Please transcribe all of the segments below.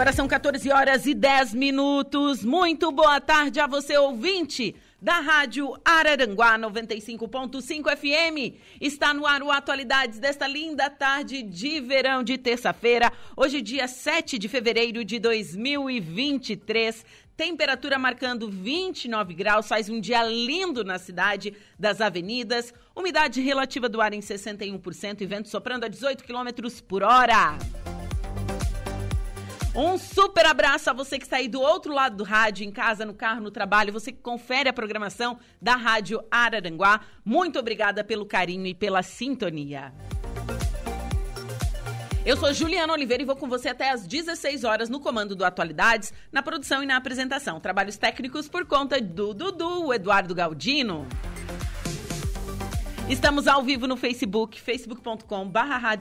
Agora são 14 horas e 10 minutos. Muito boa tarde a você, ouvinte da Rádio Araranguá 95.5 FM. Está no ar o Atualidades desta linda tarde de verão de terça-feira, hoje dia 7 de fevereiro de 2023. Temperatura marcando 29 graus, faz um dia lindo na cidade das avenidas. Umidade relativa do ar em 61% e vento soprando a 18 quilômetros por hora. Um super abraço a você que está aí do outro lado do rádio, em casa, no carro, no trabalho, você que confere a programação da Rádio Araranguá. Muito obrigada pelo carinho e pela sintonia. Eu sou Juliana Oliveira e vou com você até às 16 horas no comando do Atualidades, na produção e na apresentação. Trabalhos técnicos por conta do Dudu, Eduardo Galdino. Estamos ao vivo no Facebook, facebook.com barra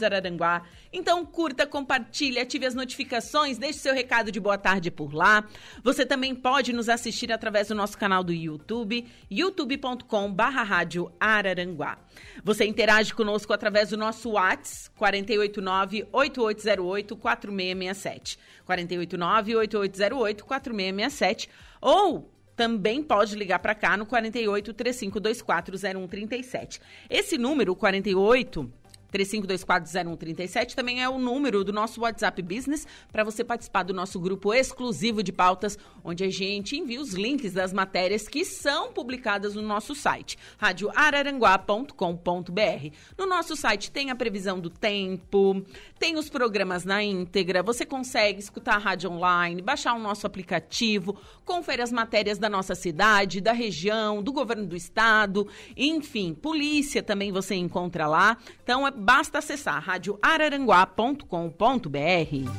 Então curta, compartilhe, ative as notificações, deixe seu recado de boa tarde por lá. Você também pode nos assistir através do nosso canal do YouTube, youtube.com barra Você interage conosco através do nosso WhatsApp, 489-8808-4667. 489-8808-4667. Ou também pode ligar para cá no 48 3524 0137. Esse número, 48 35240137 também é o número do nosso WhatsApp Business para você participar do nosso grupo exclusivo de pautas, onde a gente envia os links das matérias que são publicadas no nosso site, radioararanguá.com.br. No nosso site tem a previsão do tempo, tem os programas na íntegra, você consegue escutar a rádio online, baixar o nosso aplicativo, confere as matérias da nossa cidade, da região, do governo do estado, enfim, polícia também você encontra lá. Então é basta acessar radioararanguá.com.br.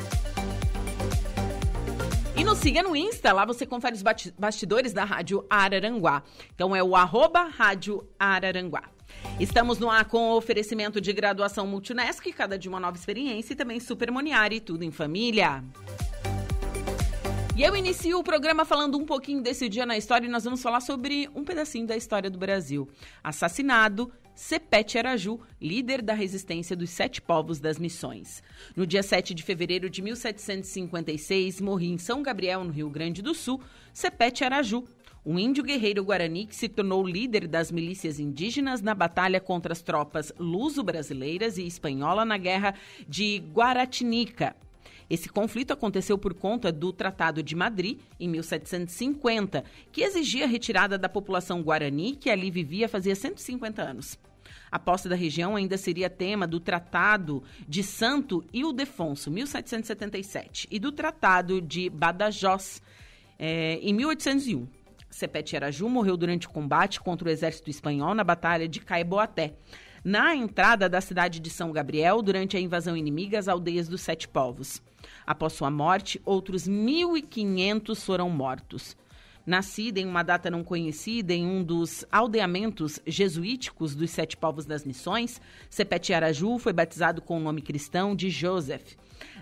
E nos siga no Insta, lá você confere os bastidores da Rádio Araranguá. Então é o arroba Rádio Araranguá. Estamos no ar com oferecimento de graduação Multunesc, cada de uma nova experiência e também Supermoniari, tudo em família. E eu inicio o programa falando um pouquinho desse dia na história e nós vamos falar sobre um pedacinho da história do Brasil. Assassinado Sepete Araju, líder da resistência dos sete povos das missões. No dia 7 de fevereiro de 1756, morria em São Gabriel, no Rio Grande do Sul, Sepete Araju, um índio guerreiro guarani que se tornou líder das milícias indígenas na batalha contra as tropas luso-brasileiras e espanhola na Guerra de Guaratinica. Esse conflito aconteceu por conta do Tratado de Madrid, em 1750, que exigia a retirada da população guarani que ali vivia fazia 150 anos. A posse da região ainda seria tema do Tratado de Santo Ildefonso, 1777, e do Tratado de Badajoz, eh, em 1801. Sepete Araju morreu durante o combate contra o exército espanhol na Batalha de Caiboaté, na entrada da cidade de São Gabriel durante a invasão inimiga às aldeias dos Sete Povos. Após sua morte, outros 1.500 foram mortos. Nascida em uma data não conhecida em um dos aldeamentos jesuíticos dos Sete Povos das Missões, Sepete Araju foi batizado com o nome cristão de Joseph.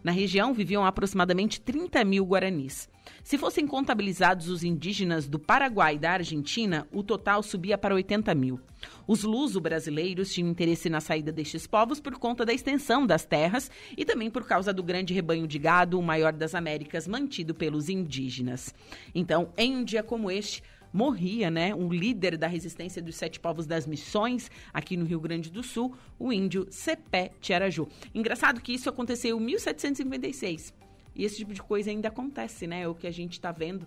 Na região viviam aproximadamente 30 mil guaranis. Se fossem contabilizados os indígenas do Paraguai e da Argentina, o total subia para 80 mil. Os luso-brasileiros tinham interesse na saída destes povos por conta da extensão das terras e também por causa do grande rebanho de gado, o maior das Américas, mantido pelos indígenas. Então, em um dia como este, morria, né, um líder da resistência dos sete povos das missões aqui no Rio Grande do Sul, o índio Cepé Tiaraju. Engraçado que isso aconteceu em 1756. E esse tipo de coisa ainda acontece, né? O que a gente está vendo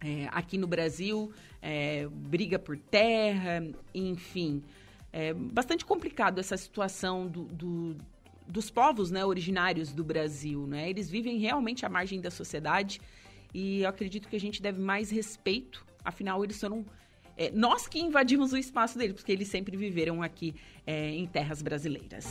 é, aqui no Brasil, é, briga por terra, enfim. É bastante complicado essa situação do, do, dos povos né, originários do Brasil. Né? Eles vivem realmente à margem da sociedade e eu acredito que a gente deve mais respeito, afinal, eles foram é, nós que invadimos o espaço dele, porque eles sempre viveram aqui é, em terras brasileiras.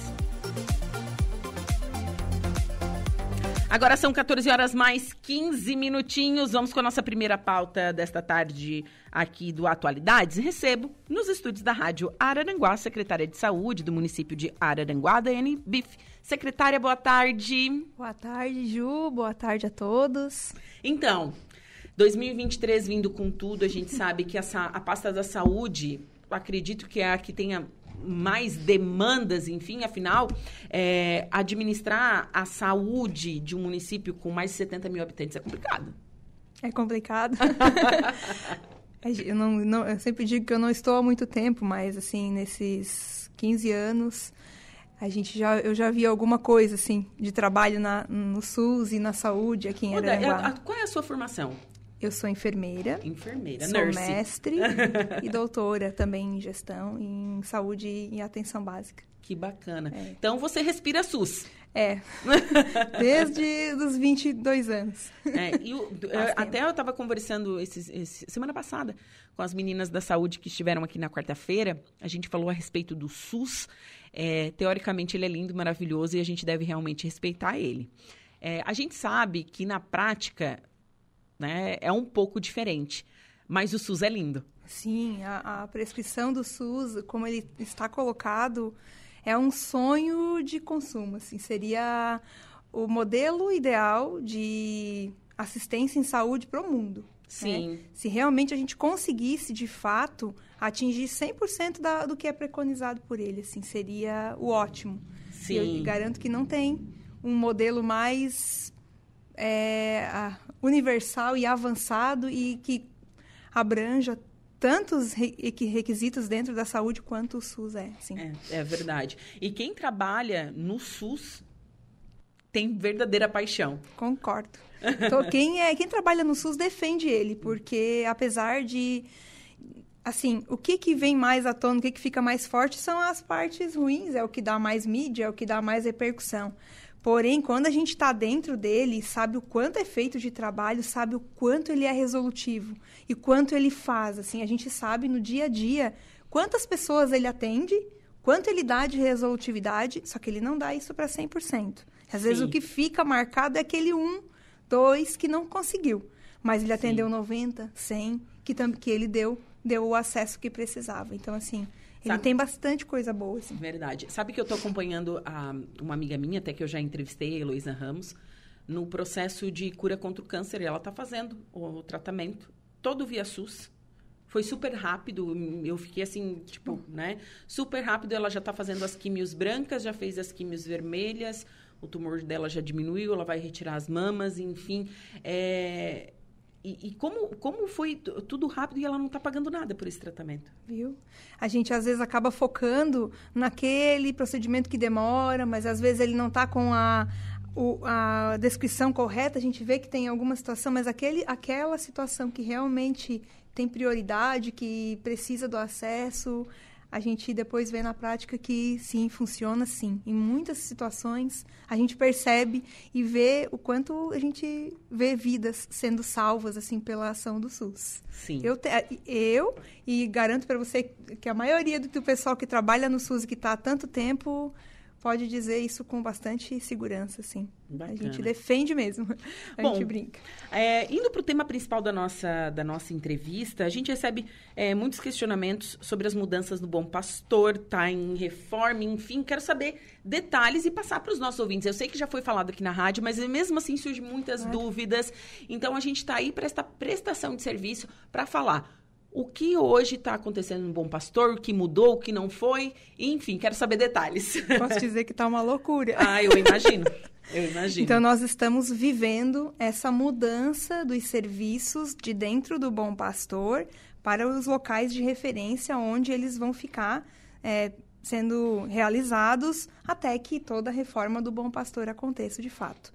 Agora são 14 horas mais 15 minutinhos. Vamos com a nossa primeira pauta desta tarde aqui do Atualidades. Recebo nos estúdios da Rádio Araranguá, secretária de Saúde do município de Araranguá, Daiane Biff. Secretária, boa tarde. Boa tarde, Ju. Boa tarde a todos. Então, 2023 vindo com tudo, a gente sabe que a, a pasta da saúde, acredito que é a que tenha mais demandas, enfim, afinal, é, administrar a saúde de um município com mais de 70 mil habitantes é complicado. É complicado. eu, não, não, eu sempre digo que eu não estou há muito tempo, mas, assim, nesses 15 anos, a gente já, eu já vi alguma coisa, assim, de trabalho na, no SUS e na saúde aqui em Aranguá. Qual é a sua formação? Eu sou enfermeira. Enfermeira, sou nurse. mestre e doutora também em gestão, em saúde e atenção básica. Que bacana. É. Então você respira SUS. É. Desde os 22 anos. É, e o, até eu estava conversando esses, esse, semana passada com as meninas da saúde que estiveram aqui na quarta-feira. A gente falou a respeito do SUS. É, teoricamente ele é lindo, maravilhoso e a gente deve realmente respeitar ele. É, a gente sabe que na prática né? É um pouco diferente. Mas o SUS é lindo. Sim, a, a prescrição do SUS, como ele está colocado, é um sonho de consumo. Assim, seria o modelo ideal de assistência em saúde para o mundo. Né? Sim. Né? Se realmente a gente conseguisse, de fato, atingir 100% da, do que é preconizado por ele, assim, seria o ótimo. Sim. Eu garanto que não tem um modelo mais é, universal e avançado e que abranja tantos requisitos dentro da saúde quanto o SUS é. Sim. É, é verdade. E quem trabalha no SUS tem verdadeira paixão. Concordo. Então, quem, é, quem trabalha no SUS defende ele, porque apesar de. Assim, o que, que vem mais à tona, o que, que fica mais forte são as partes ruins, é o que dá mais mídia, é o que dá mais repercussão. Porém, quando a gente está dentro dele, sabe o quanto é feito de trabalho, sabe o quanto ele é resolutivo e quanto ele faz. Assim, a gente sabe no dia a dia quantas pessoas ele atende, quanto ele dá de resolutividade, só que ele não dá isso para 100%. Às Sim. vezes o que fica marcado é aquele um, dois que não conseguiu, mas ele atendeu Sim. 90, 100, que, que ele deu, deu o acesso que precisava. Então, assim, ele Sabe? tem bastante coisa boa, assim. Verdade. Sabe que eu estou acompanhando a, uma amiga minha, até que eu já entrevistei, a Heloísa Ramos, no processo de cura contra o câncer. E ela está fazendo o, o, tratamento todo via SUS. Foi super rápido, eu fiquei assim, tipo, né? Super rápido, ela já está fazendo as químios brancas, já fez as químios vermelhas, o tumor dela já diminuiu, ela vai retirar as mamas, enfim. É, e, e, como, como foi tudo rápido e ela não está pagando nada por esse tratamento? Viu? A gente às vezes acaba focando naquele procedimento que demora, mas às vezes ele não está com a, o, a descrição correta. A gente vê que tem alguma situação, mas aquele, aquela situação que realmente tem prioridade, que precisa do acesso, a gente depois vê na prática que sim, funciona sim. Em muitas situações, a gente percebe e vê o quanto a gente vê vidas sendo salvas assim pela ação do SUS. Sim. Eu, te, eu e garanto para você que a maioria do pessoal que trabalha no SUS e que está há tanto tempo pode dizer isso com bastante segurança, sim. Bacana. A gente defende mesmo. A Bom, gente brinca. É, indo para o tema principal da nossa, da nossa entrevista, a gente recebe é, muitos questionamentos sobre as mudanças do Bom Pastor, tá em reforma, enfim. Quero saber detalhes e passar para os nossos ouvintes. Eu sei que já foi falado aqui na rádio, mas mesmo assim surgem muitas dúvidas. Então a gente está aí para esta prestação de serviço para falar o que hoje está acontecendo no Bom Pastor, o que mudou, o que não foi, enfim, quero saber detalhes. Posso dizer que está uma loucura. ah, eu imagino. Eu imagino. Então, nós estamos vivendo essa mudança dos serviços de dentro do Bom Pastor para os locais de referência onde eles vão ficar é, sendo realizados até que toda a reforma do Bom Pastor aconteça de fato.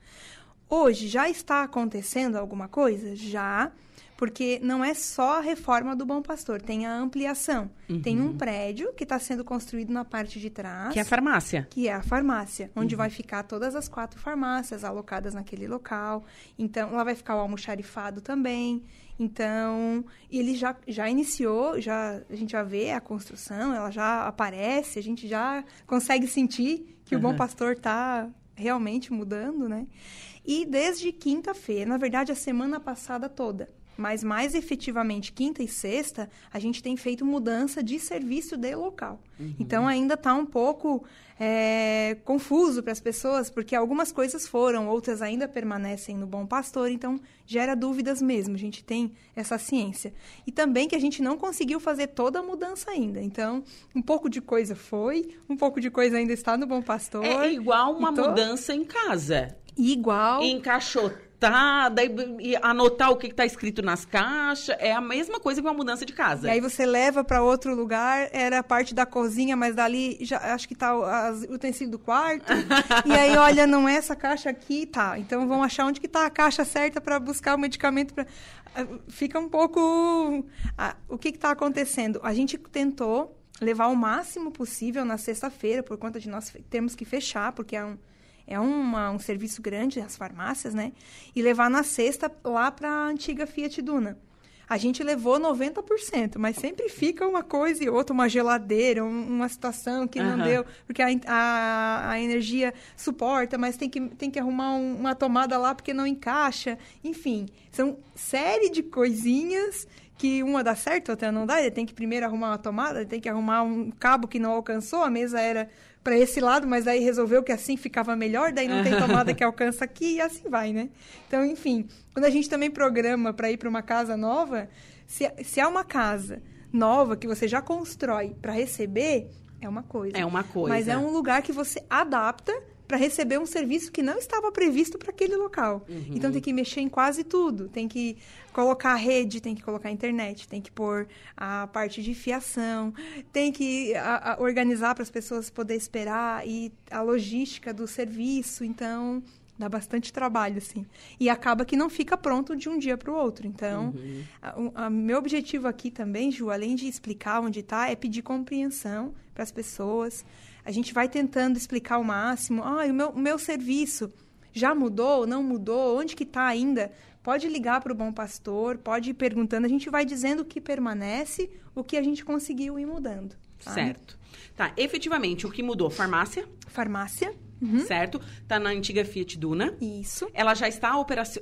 Hoje já está acontecendo alguma coisa? Já, porque não é só a reforma do Bom Pastor, tem a ampliação. Uhum. Tem um prédio que está sendo construído na parte de trás. Que é a farmácia. Que é a farmácia, onde uhum. vai ficar todas as quatro farmácias alocadas naquele local. Então, lá vai ficar o almoxarifado também. Então, ele já, já iniciou, já, a gente já vê a construção, ela já aparece, a gente já consegue sentir que uhum. o Bom Pastor está realmente mudando, né? E desde quinta-feira, na verdade, a semana passada toda, mas mais efetivamente quinta e sexta, a gente tem feito mudança de serviço de local. Uhum. Então ainda está um pouco é, confuso para as pessoas, porque algumas coisas foram, outras ainda permanecem no Bom Pastor, então gera dúvidas mesmo. A gente tem essa ciência. E também que a gente não conseguiu fazer toda a mudança ainda. Então, um pouco de coisa foi, um pouco de coisa ainda está no Bom Pastor. É igual uma então, mudança em casa. Igual. Encaixotada, e anotar o que está escrito nas caixas. É a mesma coisa que uma mudança de casa. E aí você leva para outro lugar, era parte da cozinha, mas dali já acho que tá o utensílio do quarto. e aí, olha, não é essa caixa aqui, tá. Então vamos achar onde que tá a caixa certa para buscar o medicamento. Pra... Ah, fica um pouco. Ah, o que está acontecendo? A gente tentou levar o máximo possível na sexta-feira, por conta de nós termos que fechar, porque é um é uma, um serviço grande, as farmácias, né? E levar na sexta lá para a antiga Fiat Duna. A gente levou 90%, mas sempre fica uma coisa e outra, uma geladeira, um, uma situação que não uhum. deu, porque a, a, a, energia suporta, mas tem que, tem que arrumar um, uma tomada lá porque não encaixa. Enfim, são série de coisinhas que uma dá certo, outra não dá. Ele tem que primeiro arrumar uma tomada, tem que arrumar um cabo que não alcançou, a mesa era para esse lado, mas aí resolveu que assim ficava melhor, daí não tem tomada que alcança aqui e assim vai, né? Então, enfim, quando a gente também programa para ir para uma casa nova, se, se é uma casa nova que você já constrói para receber, é uma coisa. É uma coisa. Mas é um lugar que você adapta para receber um serviço que não estava previsto para aquele local. Uhum. Então tem que mexer em quase tudo. Tem que colocar a rede, tem que colocar a internet, tem que pôr a parte de fiação, tem que a, a organizar para as pessoas poderem esperar e a logística do serviço. Então dá bastante trabalho, assim. E acaba que não fica pronto de um dia para o outro. Então, uhum. a, a, meu objetivo aqui também, Ju, além de explicar onde está, é pedir compreensão para as pessoas a gente vai tentando explicar o máximo. Ah, o meu, o meu serviço já mudou, não mudou, onde que está ainda? Pode ligar para o Bom Pastor, pode ir perguntando. A gente vai dizendo o que permanece, o que a gente conseguiu ir mudando. Tá? Certo. Tá, efetivamente, o que mudou? Farmácia? Farmácia. Uhum. Certo? Tá na antiga Fiat Duna. Isso. Ela já está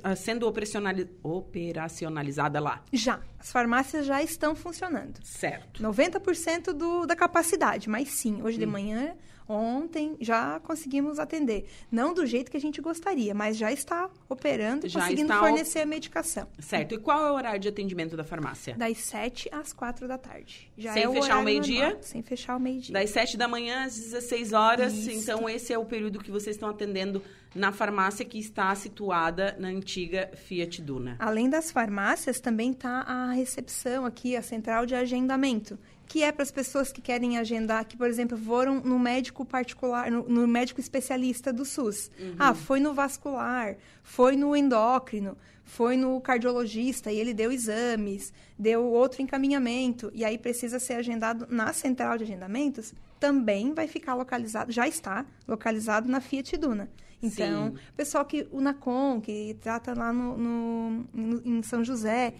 ah, sendo operacionali operacionalizada lá? Já. As farmácias já estão funcionando. Certo. 90% do, da capacidade, mas sim, hoje hum. de manhã Ontem já conseguimos atender. Não do jeito que a gente gostaria, mas já está operando e já conseguindo fornecer a medicação. Certo. E qual é o horário de atendimento da farmácia? Das 7 às 4 da tarde. Já Sem é fechar o meio-dia? Sem fechar o meio-dia. Das 7 da manhã às 16 horas. Isso. Então, esse é o período que vocês estão atendendo na farmácia que está situada na antiga Fiat Duna. Além das farmácias, também está a recepção aqui, a central de agendamento que é para as pessoas que querem agendar, que, por exemplo, foram no médico particular, no, no médico especialista do SUS. Uhum. Ah, foi no vascular, foi no endócrino, foi no cardiologista e ele deu exames, deu outro encaminhamento, e aí precisa ser agendado na central de agendamentos, também vai ficar localizado, já está localizado na Fiat Duna. Então, Sim. pessoal que o NACOM, que trata lá no, no, no em São José,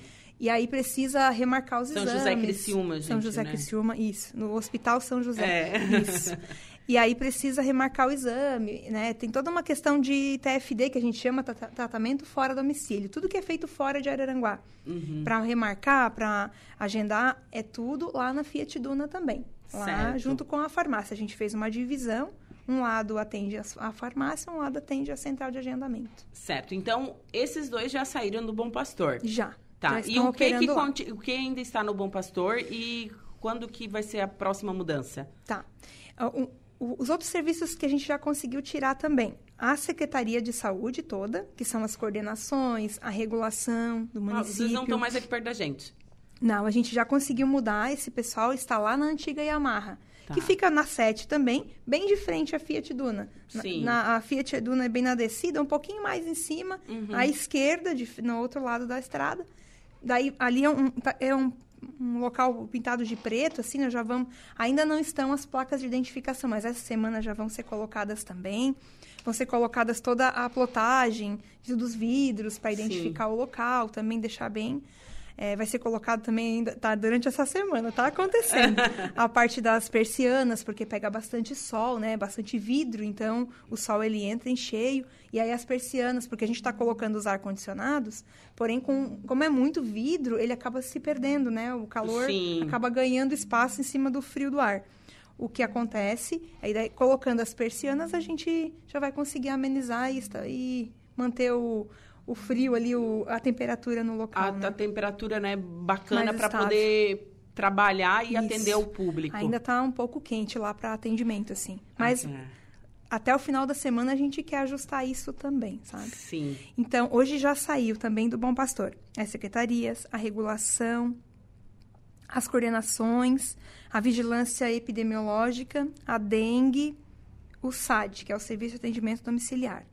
e aí precisa remarcar os São exames. São José Criciúma, gente, São José né? Criciúma, isso. No Hospital São José. É. Isso. E aí precisa remarcar o exame, né? Tem toda uma questão de TFD, que a gente chama tratamento fora domicílio. Tudo que é feito fora de Araranguá. Uhum. Para remarcar, para agendar, é tudo lá na Fiat Duna também. Lá certo. junto com a farmácia. A gente fez uma divisão. Um lado atende a farmácia, um lado atende a central de agendamento. Certo. Então, esses dois já saíram do Bom Pastor. Já. Tá. E o que, que, o que ainda está no Bom Pastor e quando que vai ser a próxima mudança? Tá. Ah, os outros serviços que a gente já conseguiu tirar também. A Secretaria de Saúde toda, que são as coordenações, a regulação do município. Ah, vocês não estão mais aqui perto da gente. Não, a gente já conseguiu mudar. Esse pessoal está lá na antiga Yamaha. Tá. Que fica na 7 também, bem de frente à Fiat Duna. Na- Sim. Na, a Fiat Duna é bem na descida, um pouquinho mais em cima, Uhum. à esquerda, de- no outro lado da estrada. Daí, ali é um, é um, um local pintado de preto, assim, nós já vamos... Ainda não estão as placas de identificação, mas essa semana já vão ser colocadas também. Vão ser colocadas toda a plotagem dos vidros para Sim. identificar o local, também deixar bem... É, vai ser colocado também ainda, tá, durante essa semana, tá acontecendo. a parte das persianas, porque pega bastante sol, né? Bastante vidro, então o sol ele entra em cheio. E aí as persianas, porque a gente está colocando os ar-condicionados, porém, com, como é muito vidro, ele acaba se perdendo, né? O calor Sim. acaba ganhando espaço em cima do frio do ar. O que acontece, aí daí, colocando as persianas, a gente já vai conseguir amenizar e, e manter o, o frio ali, o- a temperatura no local. A, né? a temperatura, né, bacana para poder trabalhar e Isso. atender o público. Ainda tá um pouco quente lá para atendimento, assim. Mas Ah, até o final da semana a gente quer ajustar isso também, sabe? Sim. Então, hoje já saiu também do Bom Pastor as secretarias, a regulação, as coordenações, a vigilância epidemiológica, a dengue, o SAD, que é o Serviço de Atendimento Domiciliar.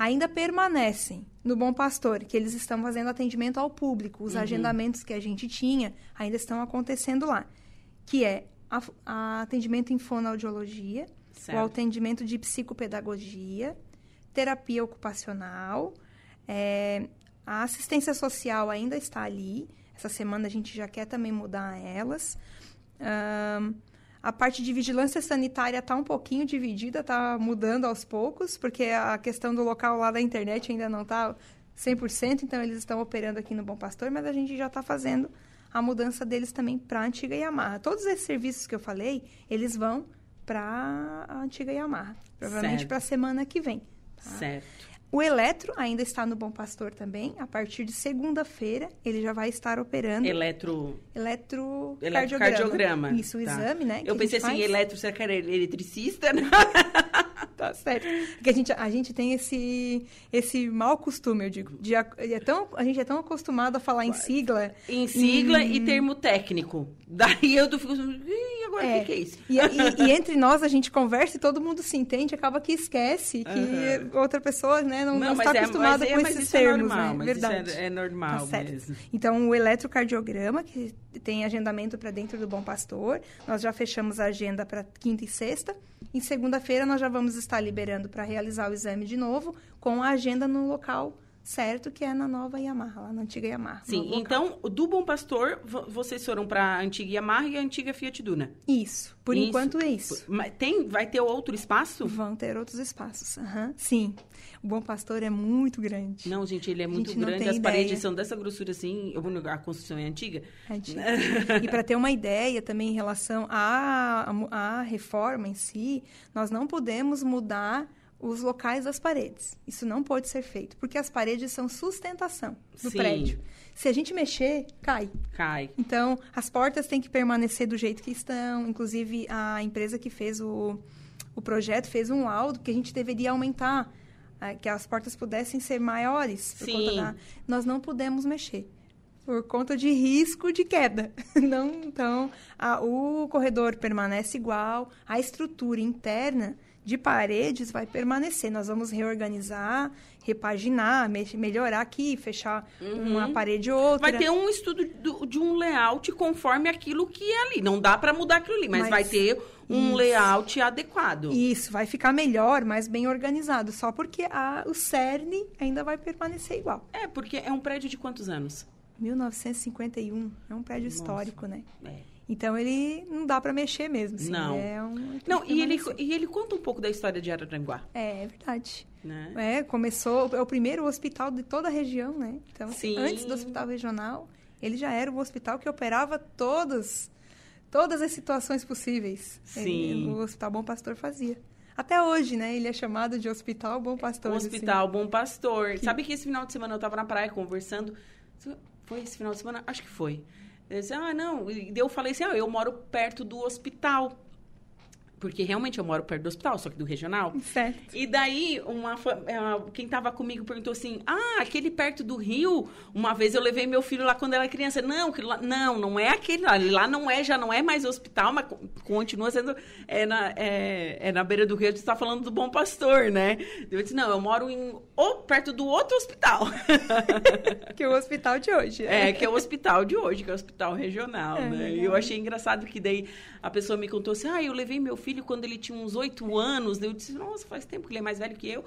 Ainda permanecem no Bom Pastor, que eles estão fazendo atendimento ao público. Os agendamentos que a gente tinha ainda estão acontecendo lá, que é a, a atendimento em fonoaudiologia, Certo. o atendimento de psicopedagogia, terapia ocupacional, é, a assistência social ainda está ali. Essa semana a gente já quer também mudar elas. Ahn, a parte de vigilância sanitária está um pouquinho dividida, está mudando aos poucos, porque a questão do local lá da internet ainda não está 100%, então eles estão operando aqui no Bom Pastor, mas a gente já está fazendo a mudança deles também para a antiga Yamaha. Todos esses serviços que eu falei, eles vão para a antiga Yamaha, provavelmente para a semana que vem. Certo. O Eletro ainda está no Bom Pastor também. A partir de segunda-feira, ele já vai estar operando Eletro... eletrocardiograma. Eletrocardiograma. Isso, o Tá. exame, né? Eu pensei assim, faz. eletro, será que era eletricista? né? Tá certo. Porque a gente, a gente tem esse, esse mau costume, eu digo. De, a, é tão, a gente é tão acostumado a falar em sigla. em sigla Hum. e termo técnico. Daí eu fico assim, "Ih, agora o que, que é isso? E, e- e entre nós a gente conversa e todo mundo se entende, acaba que esquece que Aham. outra pessoa né, não, não, mas está é- acostumada é- com esses isso é termos, normal, né? mas Verdade. é, é normal Tá mesmo. Então, o eletrocardiograma, que tem agendamento para dentro do Bom Pastor, nós já fechamos a agenda para quinta e sexta. Em segunda-feira, nós já vamos estar liberando para realizar o exame de novo, com a agenda no local certo, que é na nova Yamaha, lá na antiga Yamaha. Sim, então, do Bom Pastor, vo- vocês foram para a antiga Yamaha e a antiga Fiat Duna. Isso, por Isso. enquanto é isso. Mas tem, vai ter outro espaço? Vão ter outros espaços. aham. Sim, o Bom Pastor é muito grande. Não, gente, ele é muito grande, as paredes ideia. são dessa grossura assim. A construção é antiga. Antigo. e para ter uma ideia também em relação à, à reforma em si, nós não podemos mudar os locais das paredes. Isso não pode ser feito, porque as paredes são sustentação do Sim. prédio. Se a gente mexer, cai. Cai. Então, as portas têm que permanecer do jeito que estão. Inclusive, a empresa que fez o, o projeto fez um laudo que a gente deveria aumentar, ah, que as portas pudessem ser maiores. Sim. da- Nós não pudemos mexer. Por conta de risco de queda. Não, então, a- o corredor permanece igual, a estrutura interna de paredes vai permanecer. Nós vamos reorganizar, repaginar, me- melhorar aqui, fechar uma parede ou outra. Uhum. Vai ter um estudo do- de um layout conforme aquilo que é ali. Não dá para mudar aquilo ali, mas, Mas- vai ter um Isso. layout adequado. Isso, vai ficar melhor, mais bem organizado. Só porque a, o cerne ainda vai permanecer igual. É, porque é um prédio de quantos anos? 1951, é um prédio Nossa. histórico, né? É. Então ele não dá para mexer mesmo. assim, Não. É um, Não, que e ele, permanecer. e ele conta um pouco da história de Araranguá, É, é verdade. né? É, começou, é o primeiro hospital de toda a região, né? Então, assim, Sim. antes do hospital regional, ele já era um hospital que operava todas, todas as situações possíveis. Sim. Ele- o Hospital Bom Pastor fazia. Até hoje, né? Ele é chamado de Hospital Bom Pastor. O assim. Hospital Bom Pastor. Sabe que esse final de semana eu tava na praia conversando. Foi esse final de semana? Acho que foi. Disse, ah, não. E eu falei assim, ah, eu moro perto do hospital. Porque realmente eu moro perto do hospital, só que do regional. Certo. E daí, uma, eh, quem tava comigo perguntou assim: Ah, aquele perto do rio, uma vez eu levei meu filho lá quando era criança. Não, lá- não, não é aquele lá. Lá não é, já não é mais hospital, mas co- continua sendo. É na, é, é na beira do rio, a gente tá falando do Bom Pastor, né? Eu disse: Não, eu moro em, ou perto do outro hospital. Que é o hospital de hoje. É, que é o hospital de hoje, que é o hospital regional, É, né? E eu achei engraçado que daí a pessoa me contou assim, ah, eu levei meu filho quando ele tinha uns oito anos. Eu disse, nossa, faz tempo que ele é mais velho que eu.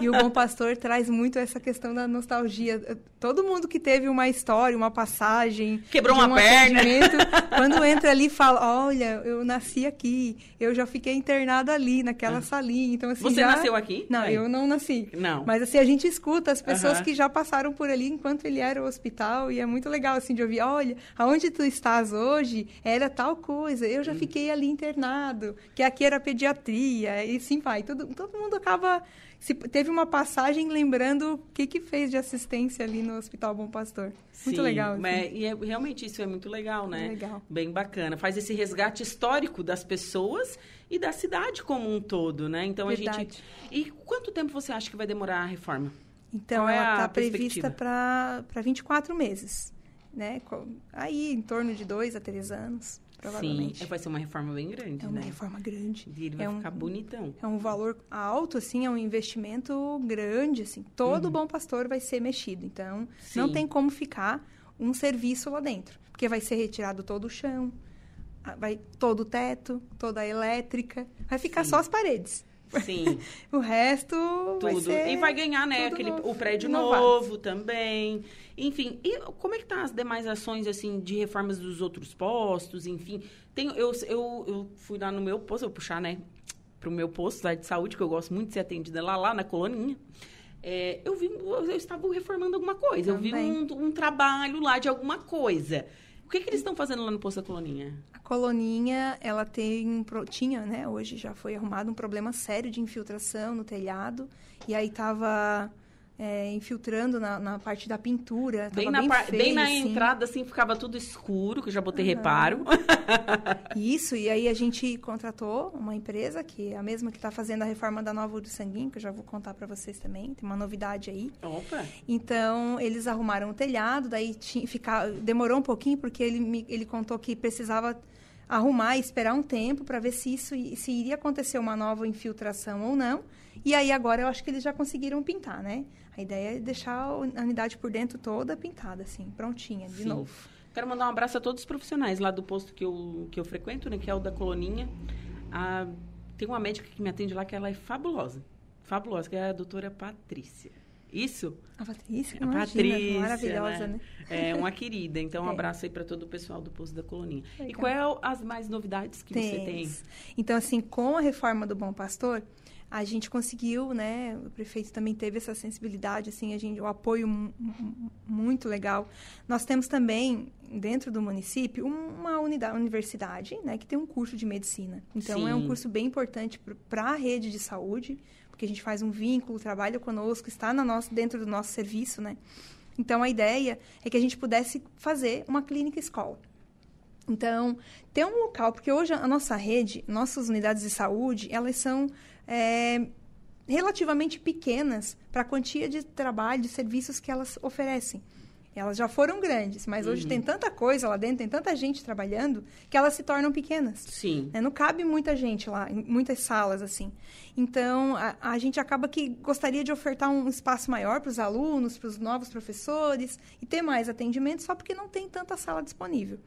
E o Bom Pastor traz muito essa questão da nostalgia. Todo mundo que teve uma história, uma passagem. Quebrou uma um perna. Quando entra ali e fala: Olha, eu nasci aqui, eu já fiquei internado ali, naquela salinha. Então, assim, Ah. Você já- nasceu aqui? Não, É. eu não nasci. Não. Mas assim, a gente escuta as pessoas Aham. que já passaram por ali enquanto ele era o hospital. E é muito legal, assim, de ouvir: Olha, aonde tu estás hoje era tal coisa. Eu Hum. já fiquei ali internado, que aqui era pediatria. E sim vai. Todo, todo mundo acaba. Se, teve uma passagem lembrando o que, que fez de assistência ali no Hospital Bom Pastor. Muito Sim, legal. assim. mas- e é- realmente isso é muito legal, né? É legal. Bem bacana. Faz esse resgate histórico das pessoas e da cidade como um todo, né? Então a gente. Verdade. E quanto tempo você acha que vai demorar a reforma? Então, Qual é ela está perspectiva? prevista para 24 meses. Né? Aí, em torno de dois a três anos, provavelmente. Sim, vai ser uma reforma bem grande, É uma né? reforma grande. E ele vai É um- ficar bonitão. É um valor alto, assim, é um investimento grande, assim. Todo bom pastor vai ser mexido. Então, não Uhum. Sim. tem como ficar um serviço lá dentro. Porque vai ser retirado todo o chão, vai todo o teto, toda a elétrica. Vai ficar Sim. só as paredes. Sim, O resto vai tudo. ser E vai ganhar, né, aquele, novo, o prédio inovado. novo também. Enfim, e como é que tá as demais ações, assim, de reformas dos outros postos, enfim? Tem, eu, eu, eu fui lá no meu posto, eu vou puxar, né, pro meu posto lá de saúde, que eu gosto muito de ser atendida lá, lá na coloninha. É, eu vi, eu estava reformando alguma coisa, eu vi Também. um, um trabalho lá de alguma coisa. O que, que eles estão fazendo lá no posto da coloninha? A coloninha, ela tem tinha, né? Hoje já foi arrumado um problema sério de infiltração no telhado. E aí tava é, infiltrando na, na parte da pintura. Bem bem, na, par- feio, bem na assim. entrada, assim, ficava tudo escuro, que eu já botei reparo. Isso, e aí a gente contratou uma empresa, que é a mesma que está fazendo a reforma da Nova do Sanguinho, que eu já vou contar para vocês também. Tem uma novidade aí. Opa! Então, eles arrumaram o telhado, daí tinha, ficar, demorou um pouquinho, porque ele, me- ele contou que precisava arrumar e esperar um tempo para ver se isso se iria acontecer uma nova infiltração ou não. E aí agora eu acho que eles já conseguiram pintar, né? A ideia é deixar a unidade por dentro toda pintada, assim, prontinha, de Sim. novo. Quero mandar um abraço a todos os profissionais lá do posto que eu, que eu frequento, né? Que é o da Coloninha. A- tem uma médica que me atende lá que ela é fabulosa. Fabulosa, que é a doutora Patrícia. Isso? A Patrícia, A imagina, Patrícia, maravilhosa, né? É uma querida. Então, um É. abraço aí para todo o pessoal do posto da Coloninha. E Legal. qual é as mais novidades que você tem? Então, assim, com a reforma do Bom Pastor, a gente conseguiu, né? O prefeito também teve essa sensibilidade, assim, a gente, o apoio mu- mu- muito legal. Nós temos também, dentro do município, um- uma unidade, universidade, né? Que tem um curso de medicina. Então, é um Sim. curso bem importante para a rede de saúde, porque a gente faz um vínculo, trabalha conosco, está na nossa, dentro do nosso serviço, né? Então, a ideia é que a gente pudesse fazer uma clínica escola. Então, ter um local, porque hoje a nossa rede, nossas unidades de saúde, elas são é, relativamente pequenas para a quantia de trabalho, de serviços que elas oferecem. Elas já foram grandes, mas hoje Uhum. tem tanta coisa lá dentro, tem tanta gente trabalhando, que elas se tornam pequenas. Sim. né? Não cabe muita gente lá, em muitas salas, assim. Então, a, a gente acaba que gostaria de ofertar um espaço maior para os alunos, para os novos professores, e ter mais atendimento, só porque não tem tanta sala disponível.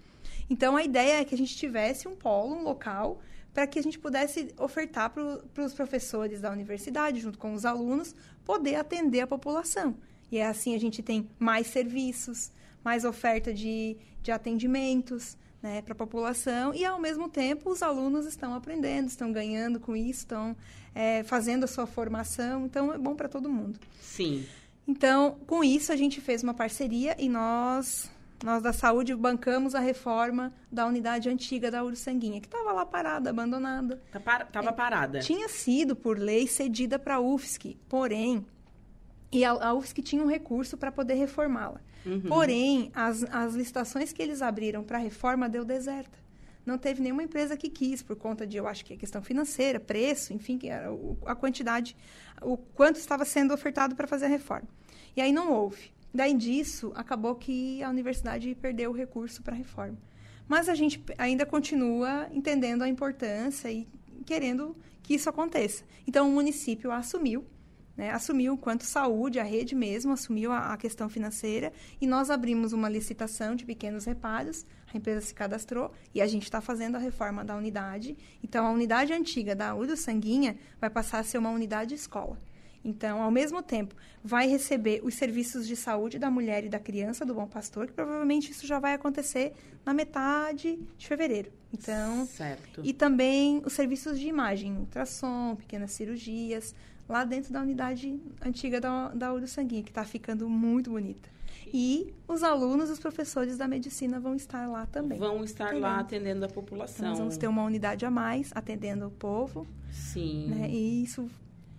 Então, a ideia é que a gente tivesse um polo, um local, para que a gente pudesse ofertar para os professores da universidade, junto com os alunos, poder atender a população. E é assim a gente tem mais serviços, mais oferta de, de atendimentos né, para a população e, ao mesmo tempo, os alunos estão aprendendo, estão ganhando com isso, estão é, fazendo a sua formação, então é bom para todo mundo. Sim. Então, com isso, a gente fez uma parceria e nós, nós da saúde, bancamos a reforma da unidade antiga da Uruçanguinha, que estava lá parada, abandonada. Tá par- Tava parada. Tinha sido, por lei, cedida para a UFSC, porém, e a, a UFSC tinha um recurso para poder reformá-la. Uhum. Porém, as, as licitações que eles abriram para a reforma deu deserta. não teve nenhuma empresa que quis, por conta de, eu acho que é questão financeira, preço, enfim, a quantidade, o quanto estava sendo ofertado para fazer a reforma. E aí não houve. Daí disso, acabou que a universidade perdeu o recurso para a reforma. Mas a gente ainda continua entendendo a importância e querendo que isso aconteça. Então, o município assumiu, né, assumiu quanto saúde, a rede mesmo assumiu a, a, questão financeira e nós abrimos uma licitação de pequenos reparos, a empresa se cadastrou e a gente está fazendo a reforma da unidade. Então, a unidade antiga da Udo Sanguinha vai passar a ser uma unidade escola. Então, ao mesmo tempo, vai receber os serviços de saúde da mulher e da criança do Bom Pastor, que provavelmente isso já vai acontecer na metade de fevereiro. Então, certo. e também os serviços de imagem, ultrassom, pequenas cirurgias, lá dentro da unidade antiga da, da Uro Sanguinha, que está ficando muito bonita. E os alunos, os professores da medicina vão estar lá também. Vão estar atendendo. lá atendendo a população. Então, nós vamos ter uma unidade a mais atendendo o povo. Sim. Né? E isso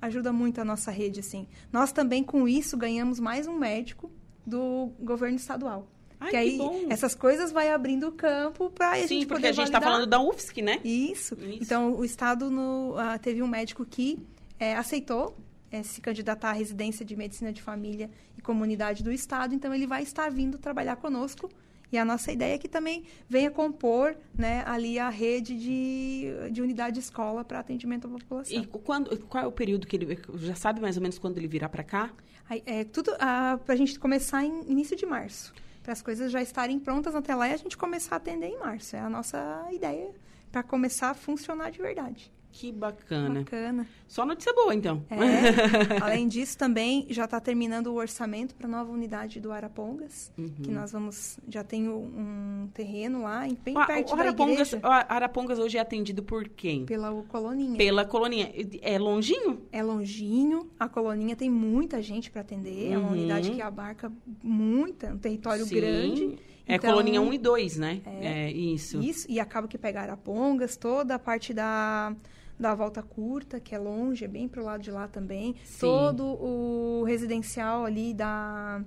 ajuda muito a nossa rede, assim. Nós também, com isso, ganhamos mais um médico do governo estadual. Ai, que aí essas coisas vai abrindo o campo para a gente porque poder a gente está falando da UFSC, né? Isso. Isso. Então, o Estado no, uh, teve um médico que é, aceitou é, se candidatar à residência de medicina de família e comunidade do Estado. Então, ele vai estar vindo trabalhar conosco e a nossa ideia é que também venha compor né, ali a rede de, de unidade de escola para atendimento à população. E quando, qual é o período que ele. Já sabe mais ou menos quando ele virá para cá? É tudo para a gente começar em início de março. Para as coisas já estarem prontas até lá e a gente começar a atender em março. É a nossa ideia para começar a funcionar de verdade. Que bacana. Bacana. Só notícia boa, então. É. Além disso, também já está terminando o orçamento para a nova unidade do Arapongas, uhum. que nós vamos... Já tem um terreno lá, bem ah, perto o Arapongas, da igreja. O Arapongas hoje é atendido por quem? Pela Coloninha. Pela Coloninha. É longinho? É longinho. A Coloninha tem muita gente para atender. Uhum. É uma uhum. unidade que abarca muita, um território Sim. grande. É então, Coloninha 1 e 2, né? É, é, isso. Isso, e acaba que pega Arapongas, toda a parte da da Volta Curta, que é longe, é bem pro lado de lá também. Sim. Todo o residencial ali da...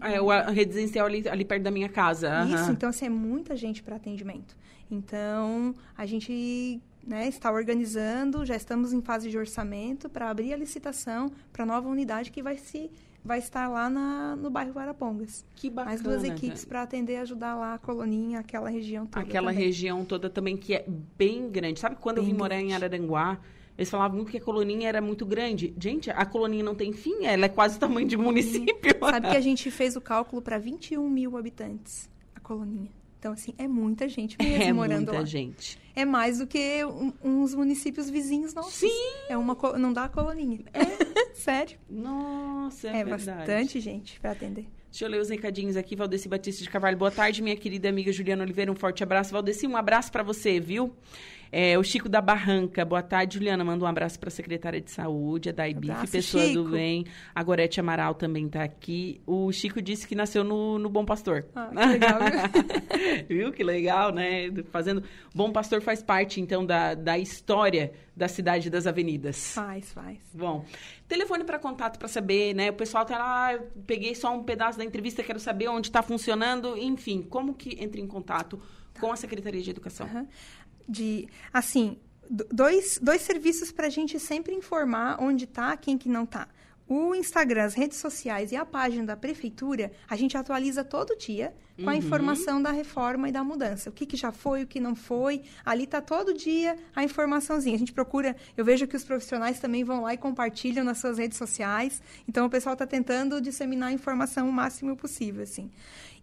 É, o residencial ali, ali perto da minha casa. Isso, então, assim, é muita gente para atendimento. Então, a gente né, está organizando, já estamos em fase de orçamento para abrir a licitação para a nova unidade que vai se vai estar lá na, no bairro Varapongas. Que bacana. Mais duas equipes para atender e ajudar lá a coloninha, aquela região toda. Aquela também. região toda também que é bem grande. Sabe quando bem eu vim morar grande. em Araranguá? Eles falavam que a coloninha era muito grande. Gente, a coloninha não tem fim, ela é quase o tamanho de município. Sabe que a gente fez o cálculo para 21 mil habitantes, a coloninha. Então, assim, é muita gente mesmo é morando muita lá. gente. É mais do que um, uns municípios vizinhos nossos. Sim! É uma, não dá a coloninha. É. Sério. Nossa, é, é verdade. bastante gente para atender. Deixa eu ler os recadinhos aqui. Valdeci Batista de Carvalho. Boa tarde, minha querida amiga Juliana Oliveira. Um forte abraço. Valdeci, um abraço para você, viu? É, o Chico da Barranca, boa tarde, Juliana. Manda um abraço para a secretária de saúde, a Daibif, pessoa Chico. do bem. A Gorete Amaral também está aqui. O Chico disse que nasceu no, no Bom Pastor. Ah, que legal. Viu que legal, né? Fazendo. Bom Pastor faz parte, então, da, da história da cidade das avenidas. Faz, faz. Bom, telefone para contato para saber, né? O pessoal tá lá, eu peguei só um pedaço da entrevista, quero saber onde está funcionando, enfim, como que entra em contato com a Secretaria de Educação? Uhum de assim dois, dois serviços para a gente sempre informar onde está, quem que não está. O Instagram, as redes sociais e a página da prefeitura, a gente atualiza todo dia com a uhum. informação da reforma e da mudança. O que, que já foi, o que não foi. Ali está todo dia a informaçãozinha. A gente procura, eu vejo que os profissionais também vão lá e compartilham nas suas redes sociais. Então, o pessoal está tentando disseminar a informação o máximo possível, assim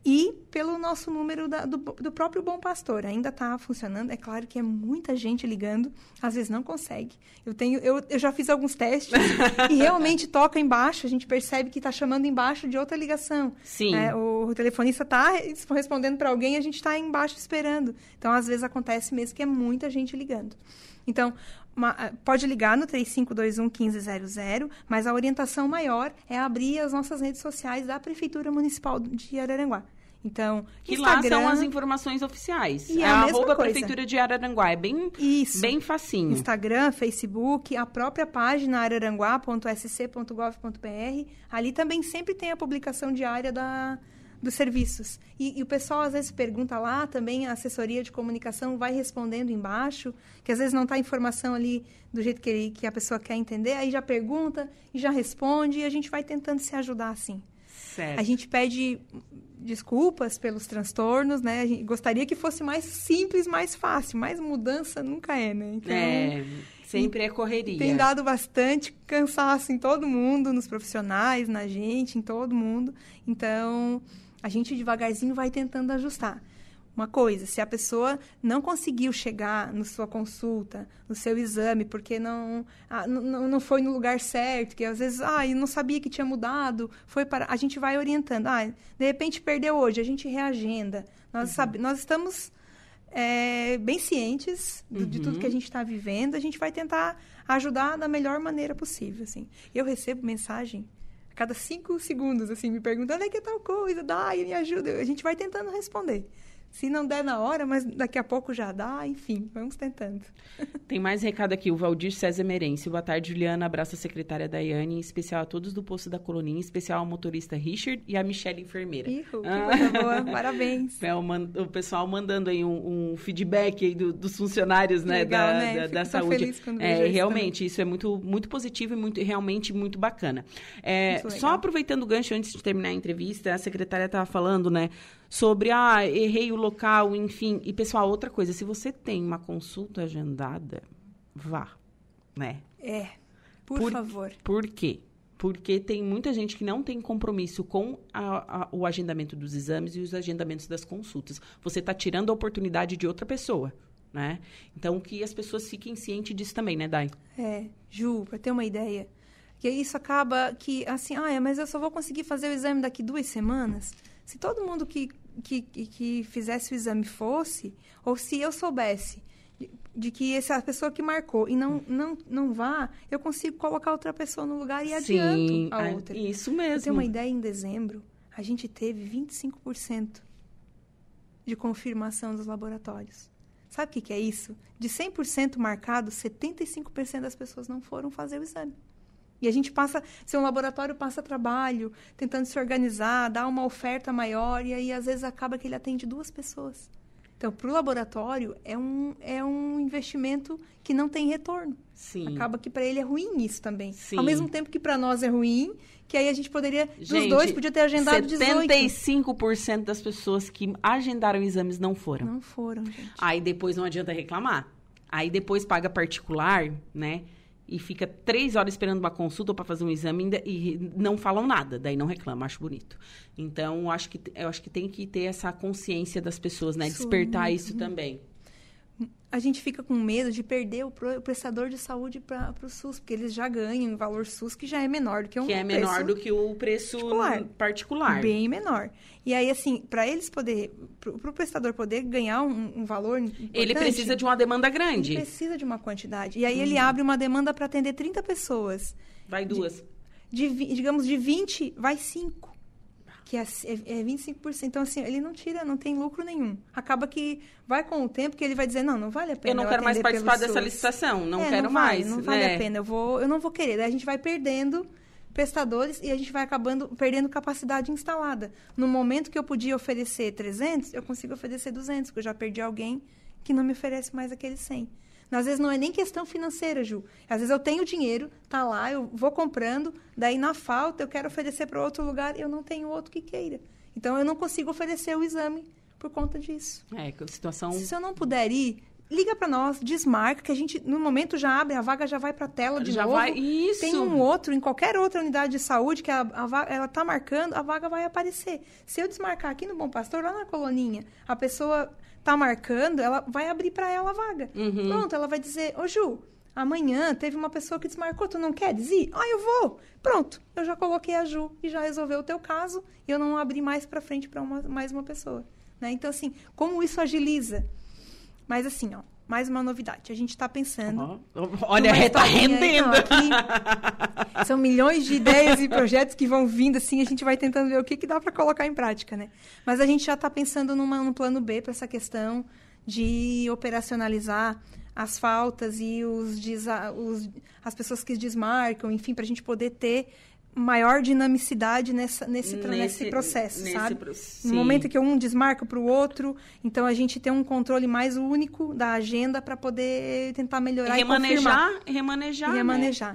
e pelo nosso número da, do, do, próprio Bom Pastor. Ainda está funcionando. É claro que é muita gente ligando, às vezes não consegue. Eu tenho, eu, eu já fiz alguns testes e realmente toca embaixo, a gente percebe que está chamando embaixo de outra ligação. Sim. É, o, telefonista está respondendo para alguém e a gente está embaixo esperando. Então, às vezes acontece mesmo que é muita gente ligando. Então, pode ligar no 3521 1500, mas a orientação maior é abrir as nossas redes sociais da Prefeitura Municipal de Araranguá. Então, que Instagram... lá são as informações oficiais. E é a arroba coisa. Prefeitura de Araranguá. É bem, Isso. bem facinho. Instagram, Facebook, a própria página araranguá.sc.gov.br. Ali também sempre tem a publicação diária da, dos serviços. E, e, o pessoal às vezes pergunta lá, também a assessoria de comunicação vai respondendo embaixo, que às vezes não está a informação ali do jeito que, ele, que a pessoa quer entender, aí já pergunta e já responde, e a gente vai tentando se ajudar assim. Certo. A gente pede desculpas pelos transtornos, né? Gostaria que fosse mais simples, mais fácil, mas mudança nunca é, né? Então, é, sempre é correria. Tem dado bastante cansaço em todo mundo, nos profissionais, na gente, em todo mundo. Então, a gente devagarzinho vai tentando ajustar uma coisa, se a pessoa não conseguiu chegar na sua consulta, no seu exame, porque não, ah, não, não foi no lugar certo, que às vezes, ah, eu não sabia que tinha mudado, foi para. A gente vai orientando. Ah, de repente perdeu hoje, a gente reagenda. Nós, uhum. sabe, nós estamos é, bem cientes do, uhum. de tudo que a uhum. gente está vivendo, a gente vai tentar ajudar da melhor maneira possível. Assim. Eu recebo mensagem cada cinco segundos, assim, me perguntando, é que tal coisa, dá, me ajuda. A gente vai tentando responder. Se não der na hora, mas daqui a pouco já dá, enfim, vamos tentando. Tem mais recado aqui, o Valdir César Merense. Boa tarde, Juliana. Abraço a secretária Daiane, em especial a todos do Poço da Colonia, em especial ao motorista Richard e a Michelle, enfermeira. Ihu, ah. que coisa boa, parabéns. É, o, pessoal mandando aí um, um feedback aí do, dos funcionários, né, Legal, da, né? da, da saúde. Feliz quando é, realmente, também. isso é muito, muito positivo e muito, realmente muito bacana. É, só aproveitando o gancho antes de terminar a entrevista, a secretária estava falando, né, sobre, ah, errei o local, enfim. E, pessoal, outra coisa, se você tem uma consulta agendada, vá, né? É, por, por favor. Por quê? Porque tem muita gente que não tem compromisso com a, a, o agendamento dos exames e os agendamentos das consultas. Você está tirando a oportunidade de outra pessoa, né? Então, que as pessoas fiquem cientes disso também, né, Dai? É, Ju, para ter uma ideia, que isso acaba que, assim, ah, mas eu só vou conseguir fazer o exame daqui duas semanas. Se todo mundo que, que, que fizesse o exame fosse, ou se eu soubesse de, de que essa pessoa que marcou e não, não, não vá, eu consigo colocar outra pessoa no lugar e Sim, adianto a outra. Isso mesmo. Pra ter uma ideia, em dezembro, a gente teve 25% de confirmação dos laboratórios. Sabe o que, que é isso? De 100% marcado, 75% das pessoas não foram fazer o exame. E a gente passa, se um laboratório passa trabalho, tentando se organizar, dar uma oferta maior, e aí às vezes acaba que ele atende duas pessoas. Então, para o laboratório, é um, é um investimento que não tem retorno. Sim. Acaba que para ele é ruim isso também. Sim. Ao mesmo tempo que para nós é ruim, que aí a gente poderia, gente, dos dois, podia ter agendado 75% 18. das pessoas que agendaram exames não foram. Não foram, gente. Aí depois não adianta reclamar. Aí depois paga particular, né? E fica três horas esperando uma consulta para fazer um exame e não falam nada, daí não reclama, acho bonito. Então, acho que, eu acho que tem que ter essa consciência das pessoas, né? Despertar isso também a gente fica com medo de perder o prestador de saúde para o SUS, porque eles já ganham um valor SUS que já é menor do que um Que é menor do que o preço particular. particular. Bem menor. E aí, assim, para eles poder, para o prestador poder ganhar um, um valor Ele precisa de uma demanda grande. Ele precisa de uma quantidade. E aí hum. ele abre uma demanda para atender 30 pessoas. Vai duas. De, de, digamos, de 20, vai 5 que é, é, é 25%. Então, assim, ele não tira, não tem lucro nenhum. Acaba que vai com o tempo que ele vai dizer, não, não vale a pena. Eu não eu quero mais participar dessa SUS. licitação, não é, quero não mais. Vale, não vale a pena, eu, vou, eu não vou querer. Daí a gente vai perdendo prestadores e a gente vai acabando perdendo capacidade instalada. No momento que eu podia oferecer 300, eu consigo oferecer 200, porque eu já perdi alguém que não me oferece mais aqueles 100. Às vezes não é nem questão financeira, Ju. Às vezes eu tenho dinheiro, tá lá, eu vou comprando, daí na falta eu quero oferecer para outro lugar eu não tenho outro que queira. Então eu não consigo oferecer o exame por conta disso. É, situação. Se eu não puder ir, liga para nós, desmarca, que a gente, no momento, já abre, a vaga já vai para a tela de já novo. Vai, isso. Tem um outro, em qualquer outra unidade de saúde, que a, a vaga, ela está marcando, a vaga vai aparecer. Se eu desmarcar aqui no Bom Pastor, lá na coloninha, a pessoa tá marcando, ela vai abrir para ela a vaga. Uhum. Pronto, ela vai dizer, ô Ju, amanhã teve uma pessoa que desmarcou, tu não queres ir? Ah, eu vou. Pronto, eu já coloquei a Ju e já resolveu o teu caso e eu não abri mais para frente para mais uma pessoa. Né? Então, assim, como isso agiliza? Mas assim, ó, mais uma novidade. A gente está pensando. Uhum. Olha, está rendendo. aqui, são milhões de ideias e projetos que vão vindo, assim, a gente vai tentando ver o que, que dá para colocar em prática, né? Mas a gente já está pensando numa, num plano B para essa questão de operacionalizar as faltas e os, os as pessoas que desmarcam, enfim, para a gente poder ter maior dinamicidade nessa, nesse, nesse, nesse processo, nesse sabe? Pro... No momento que um desmarca para o outro, então a gente tem um controle mais único da agenda para poder tentar melhorar e remanejar, e remanejar, e remanejar.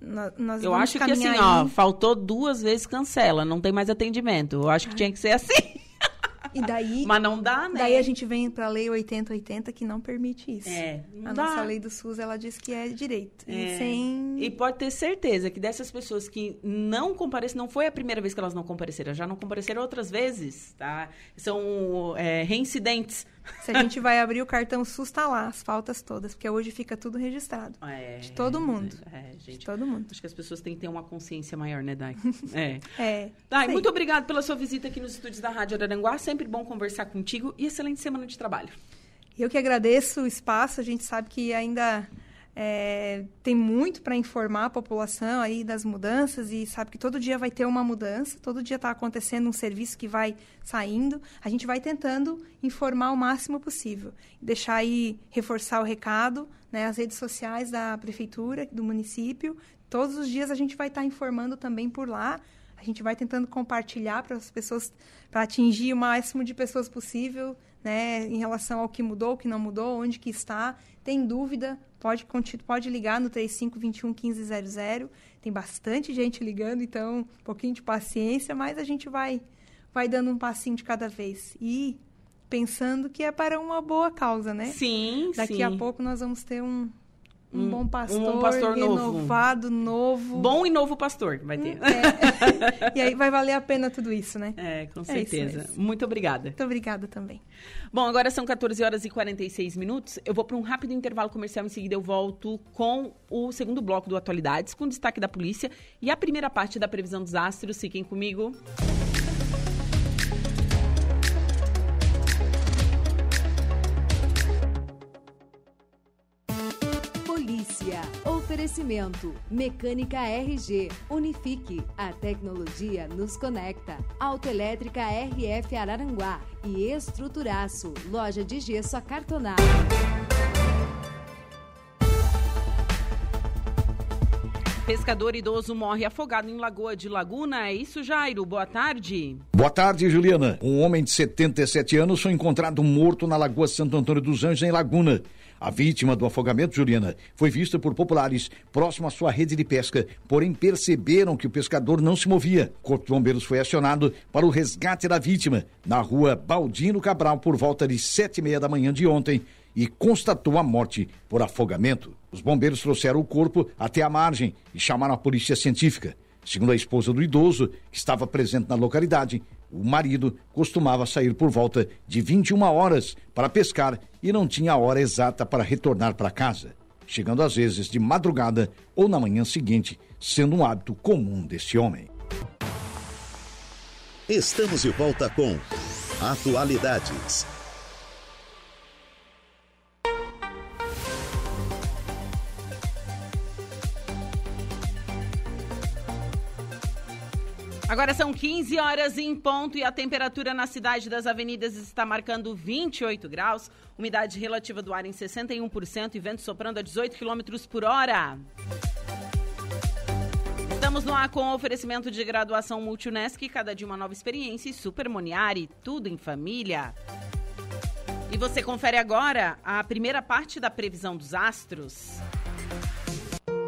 Né? Nós Eu acho que assim, aí... ó, faltou duas vezes cancela, não tem mais atendimento. Eu acho que ah. tinha que ser assim. E daí. Mas não dá, né? Daí a gente vem para a lei 8080 que não permite isso. É. a dá. nossa lei do SUS ela diz que é direito. É. E, sem... e pode ter certeza que dessas pessoas que não compareceram, não foi a primeira vez que elas não compareceram, já não compareceram outras vezes, tá? São é, reincidentes se a gente vai abrir o cartão SUS, tá lá, as faltas todas, porque hoje fica tudo registrado. É, de todo mundo. É, gente, de todo mundo. Acho que as pessoas têm que ter uma consciência maior, né, Dai? É. é. Dai, muito obrigada pela sua visita aqui nos estúdios da Rádio Araranguá. Sempre bom conversar contigo e excelente semana de trabalho. Eu que agradeço o espaço. A gente sabe que ainda é, tem muito para informar a população aí das mudanças e sabe que todo dia vai ter uma mudança, todo dia está acontecendo um serviço que vai saindo. A gente vai tentando informar o máximo possível. Deixar aí, reforçar o recado, né, as redes sociais da prefeitura, do município. Todos os dias a gente vai estar tá informando também por lá. A gente vai tentando compartilhar para as pessoas, para atingir o máximo de pessoas possível, né, em relação ao que mudou, o que não mudou, onde que está. Tem dúvida, pode, pode ligar no 3521 1500. Tem bastante gente ligando, então um pouquinho de paciência, mas a gente vai, vai dando um passinho de cada vez. E pensando que é para uma boa causa, né? Sim, Daqui sim. a pouco nós vamos ter um, um, bom pastor, um pastor renovado, novo. novo. Bom e novo pastor vai ter. É. e aí vai valer a pena tudo isso, né? É, com certeza. É Muito obrigada. Muito obrigada também. Bom, agora são 14 horas e 46 minutos. Eu vou para um rápido intervalo comercial. Em seguida, eu volto com o segundo bloco do Atualidades, com destaque da polícia e a primeira parte da previsão dos astros. Fiquem comigo. Polícia. Oferecimento. Mecânica RG. Unifique. A tecnologia nos conecta. Autoelétrica RF Araranguá. E Estruturaço. Loja de gesso acartonado. Pescador idoso morre afogado em Lagoa de Laguna. É isso, Jairo? Boa tarde. Boa tarde, Juliana. Um homem de 77 anos foi encontrado morto na Lagoa Santo Antônio dos Anjos, em Laguna. A vítima do afogamento, Juliana, foi vista por populares próximo à sua rede de pesca, porém perceberam que o pescador não se movia. O Corpo de Bombeiros foi acionado para o resgate da vítima na rua Baldino Cabral por volta de sete e meia da manhã de ontem e constatou a morte por afogamento. Os bombeiros trouxeram o corpo até a margem e chamaram a polícia científica. Segundo a esposa do idoso, que estava presente na localidade, o marido costumava sair por volta de 21 horas para pescar e não tinha a hora exata para retornar para casa, chegando às vezes de madrugada ou na manhã seguinte, sendo um hábito comum desse homem. Estamos de volta com Atualidades. Agora são 15 horas em ponto e a temperatura na cidade das avenidas está marcando 28 graus, umidade relativa do ar em 61% e vento soprando a 18 quilômetros por hora. Estamos no ar com oferecimento de graduação Multunesc, cada dia uma nova experiência e Super Moniari, tudo em família. E você confere agora a primeira parte da previsão dos astros.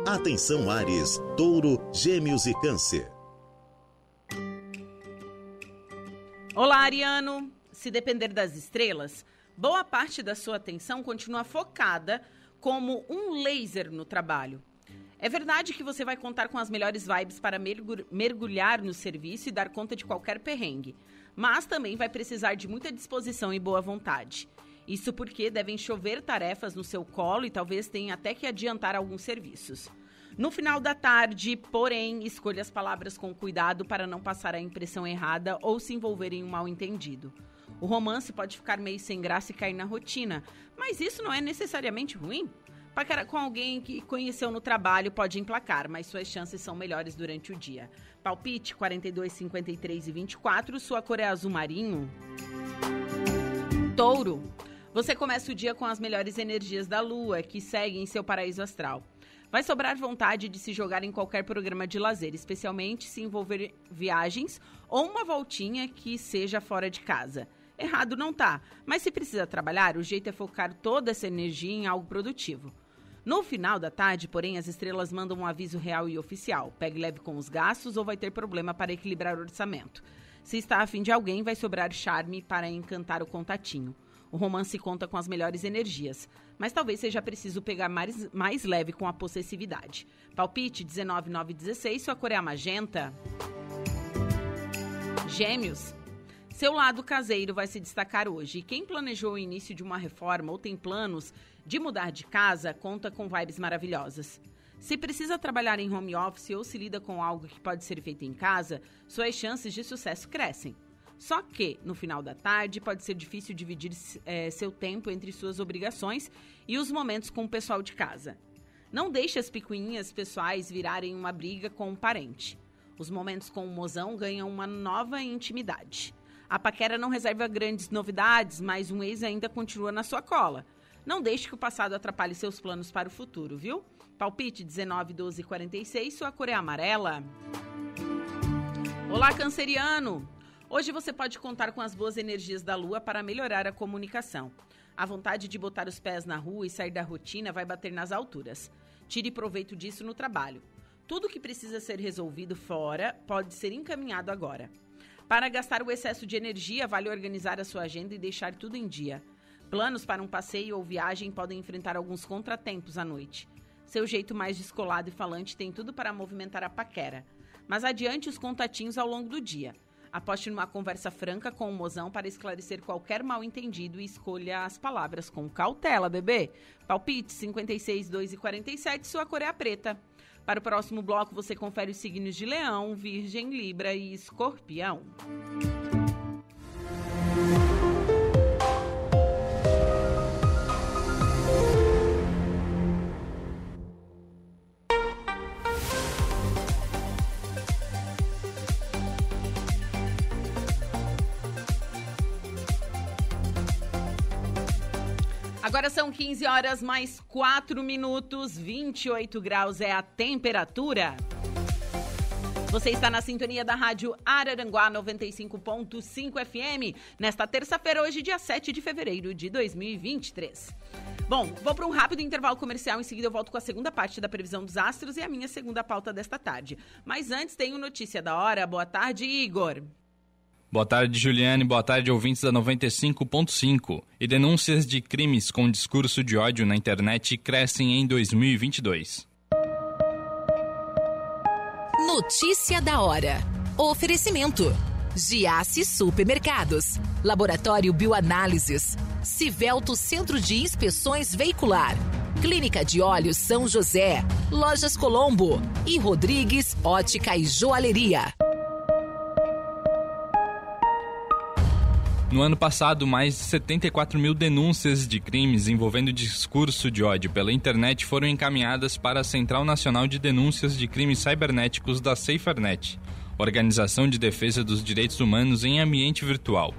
Atenção Ares, Touro, Gêmeos e Câncer. Olá, Ariano. Se depender das estrelas, boa parte da sua atenção continua focada como um laser no trabalho. É verdade que você vai contar com as melhores vibes para mergulhar no serviço e dar conta de qualquer perrengue, mas também vai precisar de muita disposição e boa vontade. Isso porque devem chover tarefas no seu colo e talvez tenha até que adiantar alguns serviços. No final da tarde, porém, escolha as palavras com cuidado para não passar a impressão errada ou se envolver em um mal-entendido. O romance pode ficar meio sem graça e cair na rotina, mas isso não é necessariamente ruim. Paquera com alguém que conheceu no trabalho pode emplacar, mas suas chances são melhores durante o dia. Palpite 42, 53 e 24, sua cor é azul marinho. Touro. Você começa o dia com as melhores energias da lua, que segue em seu paraíso astral. Vai sobrar vontade de se jogar em qualquer programa de lazer, especialmente se envolver viagens ou uma voltinha que seja fora de casa. Errado não tá, mas se precisa trabalhar, o jeito é focar toda essa energia em algo produtivo. No final da tarde, porém, as estrelas mandam um aviso real e oficial. Pegue leve com os gastos ou vai ter problema para equilibrar o orçamento. Se está afim de alguém, vai sobrar charme para encantar o contatinho. O romance conta com as melhores energias, mas talvez seja preciso pegar mais, mais leve com a possessividade. Palpite 19916, sua cor é a magenta. Gêmeos. Seu lado caseiro vai se destacar hoje. Quem planejou o início de uma reforma ou tem planos de mudar de casa, conta com vibes maravilhosas. Se precisa trabalhar em home office ou se lida com algo que pode ser feito em casa, suas chances de sucesso crescem. Só que, no final da tarde, pode ser difícil dividir é, seu tempo entre suas obrigações e os momentos com o pessoal de casa. Não deixe as picuinhas pessoais virarem uma briga com um parente. Os momentos com o mozão ganham uma nova intimidade. A paquera não reserva grandes novidades, mas um ex ainda continua na sua cola. Não deixe que o passado atrapalhe seus planos para o futuro, viu? Palpite 19, 12 46, sua cor é amarela. Olá, canceriano! Hoje você pode contar com as boas energias da lua para melhorar a comunicação. A vontade de botar os pés na rua e sair da rotina vai bater nas alturas. Tire proveito disso no trabalho. Tudo que precisa ser resolvido fora pode ser encaminhado agora. Para gastar o excesso de energia, vale organizar a sua agenda e deixar tudo em dia. Planos para um passeio ou viagem podem enfrentar alguns contratempos à noite. Seu jeito mais descolado e falante tem tudo para movimentar a paquera. Mas adiante os contatinhos ao longo do dia. Aposte numa conversa franca com o mozão para esclarecer qualquer mal entendido e escolha as palavras com cautela, bebê. Palpite 56, 2 e 47, sua cor é a preta. Para o próximo bloco, você confere os signos de Leão, Virgem, Libra e Escorpião. Agora são 15 horas mais 4 minutos, 28 graus é a temperatura. Você está na sintonia da Rádio Araranguá 95.5 FM, nesta terça-feira, hoje, dia 7 de fevereiro de 2023. Bom, vou para um rápido intervalo comercial, em seguida eu volto com a segunda parte da previsão dos astros e a minha segunda pauta desta tarde. Mas antes, tenho notícia da hora. Boa tarde, Igor. Boa tarde, Juliane. Boa tarde, ouvintes da 95.5. E denúncias de crimes com discurso de ódio na internet crescem em 2022. Notícia da hora. Oferecimento. Giasse Supermercados. Laboratório Bioanálises. Civelto Centro de Inspeções Veicular. Clínica de Olhos São José. Lojas Colombo. E Rodrigues Ótica e Joalheria. No ano passado, mais de 74 mil denúncias de crimes envolvendo discurso de ódio pela internet foram encaminhadas para a Central Nacional de Denúncias de Crimes Cibernéticos da SaferNet, Organização de Defesa dos Direitos Humanos em Ambiente Virtual.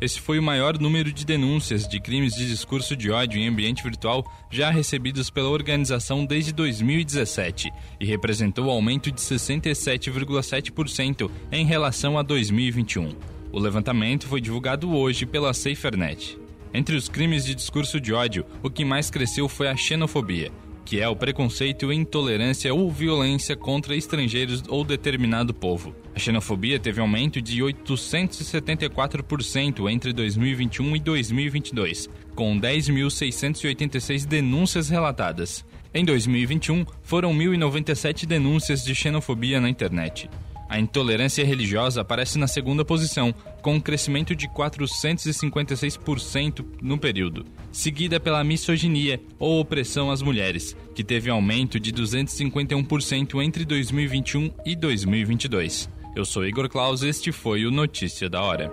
Esse foi o maior número de denúncias de crimes de discurso de ódio em ambiente virtual já recebidos pela organização desde 2017 e representou aumento de 67,7% em relação a 2021. O levantamento foi divulgado hoje pela SaferNet. Entre os crimes de discurso de ódio, o que mais cresceu foi a xenofobia, que é o preconceito, intolerância ou violência contra estrangeiros ou determinado povo. A xenofobia teve aumento de 874% entre 2021 e 2022, com 10.686 denúncias relatadas. Em 2021, foram 1.097 denúncias de xenofobia na internet. A intolerância religiosa aparece na segunda posição, com um crescimento de 456% no período, seguida pela misoginia ou opressão às mulheres, que teve aumento de 251% entre 2021 e 2022. Eu sou Igor Claus, este foi o Notícia da Hora.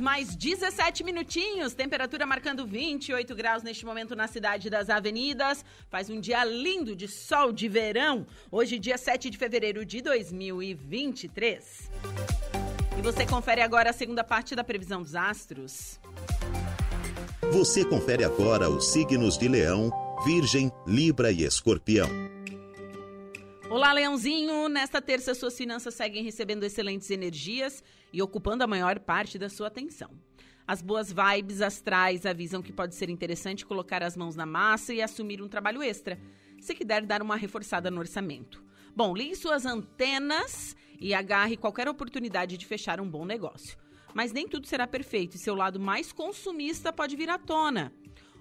Mais 17 minutinhos, temperatura marcando 28 graus neste momento na cidade das avenidas. Faz um dia lindo de sol de verão, hoje, dia 7 de fevereiro de 2023. E você confere agora a segunda parte da previsão dos astros. Você confere agora os signos de Leão, Virgem, Libra e Escorpião. Olá, Leãozinho! Nesta terça, suas finanças seguem recebendo excelentes energias e ocupando a maior parte da sua atenção. As boas vibes astrais avisam que pode ser interessante colocar as mãos na massa e assumir um trabalho extra, se quiser dar uma reforçada no orçamento. Bom, ligue suas antenas e agarre qualquer oportunidade de fechar um bom negócio. Mas nem tudo será perfeito e seu lado mais consumista pode vir à tona.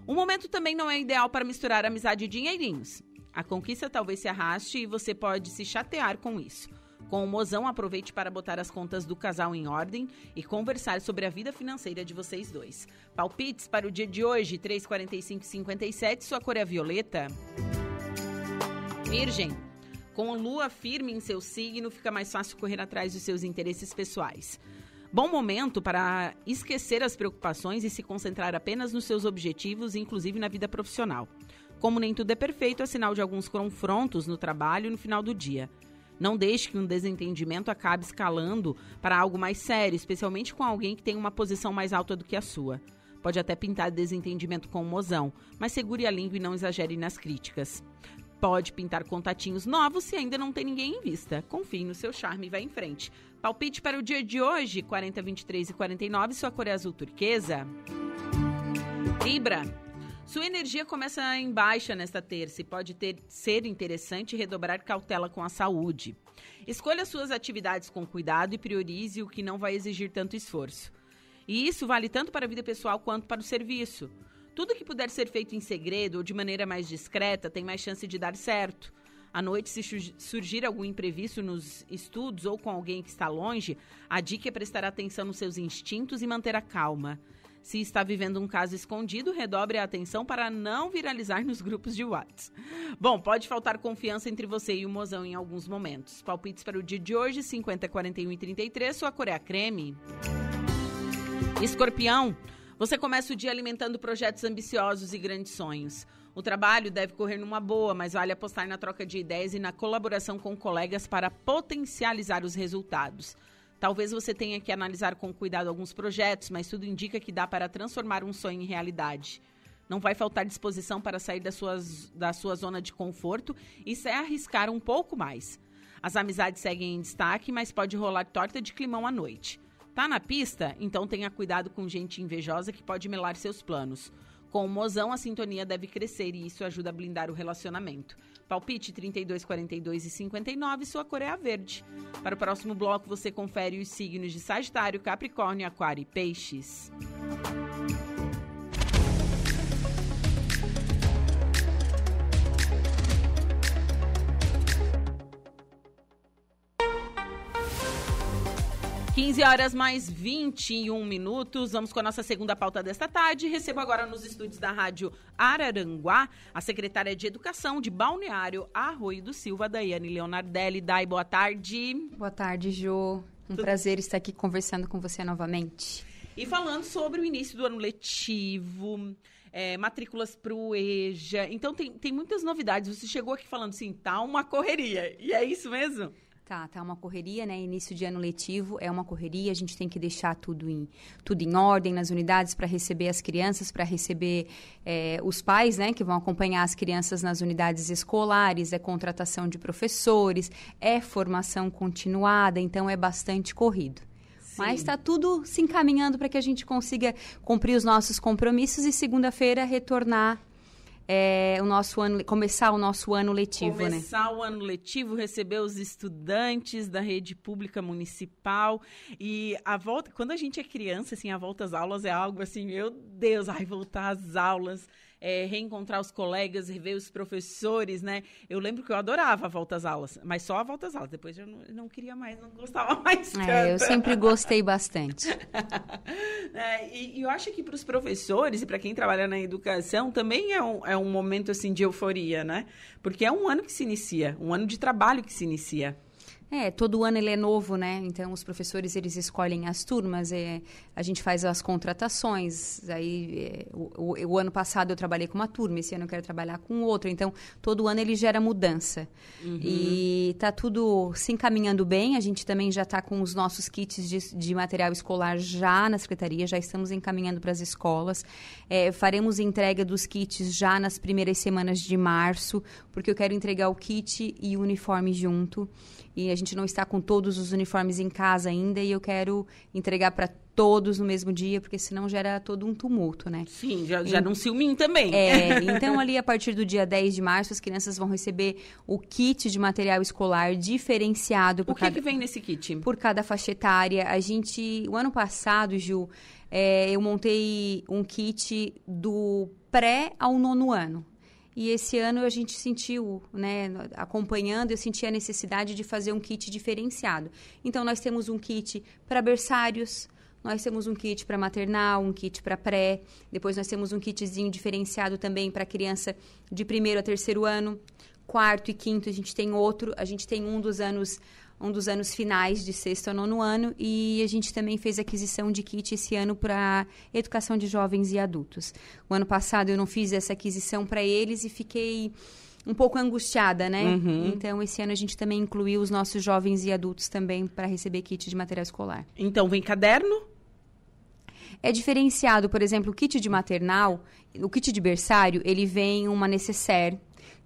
O momento também não é ideal para misturar amizade e dinheirinhos. A conquista talvez se arraste e você pode se chatear com isso. Com o mozão, aproveite para botar as contas do casal em ordem e conversar sobre a vida financeira de vocês dois. Palpites para o dia de hoje, 345 57, sua cor é violeta. Virgem, com lua firme em seu signo, fica mais fácil correr atrás dos seus interesses pessoais. Bom momento para esquecer as preocupações e se concentrar apenas nos seus objetivos, inclusive na vida profissional. Como nem tudo é perfeito, é sinal de alguns confrontos no trabalho no final do dia. Não deixe que um desentendimento acabe escalando para algo mais sério, especialmente com alguém que tem uma posição mais alta do que a sua. Pode até pintar desentendimento com mozão, mas segure a língua e não exagere nas críticas. Pode pintar contatinhos novos se ainda não tem ninguém em vista. Confie no seu charme e vá em frente. Palpite para o dia de hoje, 40, 23 e 49, sua cor é azul turquesa. Libra. Sua energia começa em baixa nesta terça e pode ter, ser interessante redobrar cautela com a saúde. Escolha suas atividades com cuidado e priorize o que não vai exigir tanto esforço. E isso vale tanto para a vida pessoal quanto para o serviço. Tudo que puder ser feito em segredo ou de maneira mais discreta tem mais chance de dar certo. À noite, se surgir algum imprevisto nos estudos ou com alguém que está longe, a dica é prestar atenção nos seus instintos e manter a calma. Se está vivendo um caso escondido, redobre a atenção para não viralizar nos grupos de WhatsApp. Bom, pode faltar confiança entre você e o mozão em alguns momentos. Palpites para o dia de hoje, 50, 41 e 33, sua cor é a creme. Escorpião, você começa o dia alimentando projetos ambiciosos e grandes sonhos. O trabalho deve correr numa boa, mas vale apostar na troca de ideias e na colaboração com colegas para potencializar os resultados. Talvez você tenha que analisar com cuidado alguns projetos, mas tudo indica que dá para transformar um sonho em realidade. Não vai faltar disposição para sair da, suas, da sua zona de conforto e se arriscar um pouco mais. As amizades seguem em destaque, mas pode rolar torta de climão à noite. Tá na pista? Então tenha cuidado com gente invejosa que pode melar seus planos. Com o mozão, a sintonia deve crescer e isso ajuda a blindar o relacionamento. Palpite 32, 42 e 59, sua cor é a verde. Para o próximo bloco, você confere os signos de Sagitário, Capricórnio, Aquário e Peixes. 15 horas mais 21 minutos. Vamos com a nossa segunda pauta desta tarde. Recebo agora nos estúdios da Rádio Araranguá a secretária de Educação de Balneário Arroio do Silva, Daiane Leonardelli. Dai, boa tarde. Boa tarde, Jo. Um Tudo... prazer estar aqui conversando com você novamente. E falando sobre o início do ano letivo, é, matrículas para o EJA. Então, tem, tem muitas novidades. Você chegou aqui falando assim, tá uma correria. E é isso mesmo? Tá, tá uma correria, né? Início de ano letivo é uma correria, a gente tem que deixar tudo em, tudo em ordem nas unidades para receber as crianças, para receber é, os pais, né, que vão acompanhar as crianças nas unidades escolares, é contratação de professores, é formação continuada, então é bastante corrido. Mas está tudo se encaminhando para que a gente consiga cumprir os nossos compromissos e segunda-feira retornar é, o nosso ano, começar o nosso ano letivo, começar né? Começar o ano letivo, receber os estudantes da rede pública municipal e a volta, quando a gente é criança, assim, a volta às aulas é algo assim, meu Deus, ai, voltar às aulas é, reencontrar os colegas, rever os professores, né? Eu lembro que eu adorava a volta às aulas, mas só a volta às aulas. Depois eu não, não queria mais, não gostava mais tanto. É, eu sempre gostei bastante. é, e, e, eu acho que para os professores e para quem trabalha na educação também é um, é um momento assim de euforia, né? Porque é um ano que se inicia, um ano de trabalho que se inicia. É, todo ano ele é novo, né? Então os professores eles escolhem as turmas, é, a gente faz as contratações. Aí é, o, o, o, ano passado eu trabalhei com uma turma, esse ano eu quero trabalhar com outra. Então todo ano ele gera mudança uhum. e tá tudo se encaminhando bem. A gente também já está com os nossos kits de, de, material escolar já na secretaria, já estamos encaminhando para as escolas. É, faremos entrega dos kits já nas primeiras semanas de março, porque eu quero entregar o kit e o uniforme junto e a gente não está com todos os uniformes em casa ainda e eu quero entregar para todos no mesmo dia, porque senão gera todo um tumulto, né? Sim, já, já um ciúminho também. É, então ali a partir do dia 10 de março as crianças vão receber o kit de material escolar diferenciado. Por o que, cada, que vem nesse kit? Por cada faixa etária. A gente, o ano passado, Ju, é, eu montei um kit do pré ao nono ano. E esse ano a gente sentiu, né, acompanhando, eu senti a necessidade de fazer um kit diferenciado. Então nós temos um kit para berçários, nós temos um kit para maternal, um kit para pré, depois nós temos um kitzinho diferenciado também para criança de primeiro a terceiro ano, quarto e quinto a gente tem outro, a gente tem um dos anos um dos anos finais de sexto a nono ano. E a gente também fez aquisição de kit esse ano para educação de jovens e adultos. O ano passado eu não fiz essa aquisição para eles e fiquei um pouco angustiada, né? Uhum. Então, esse ano a gente também incluiu os nossos jovens e adultos também para receber kit de material escolar. Então, vem caderno? É diferenciado, por exemplo, o kit de maternal, o kit de berçário, ele vem uma necessaire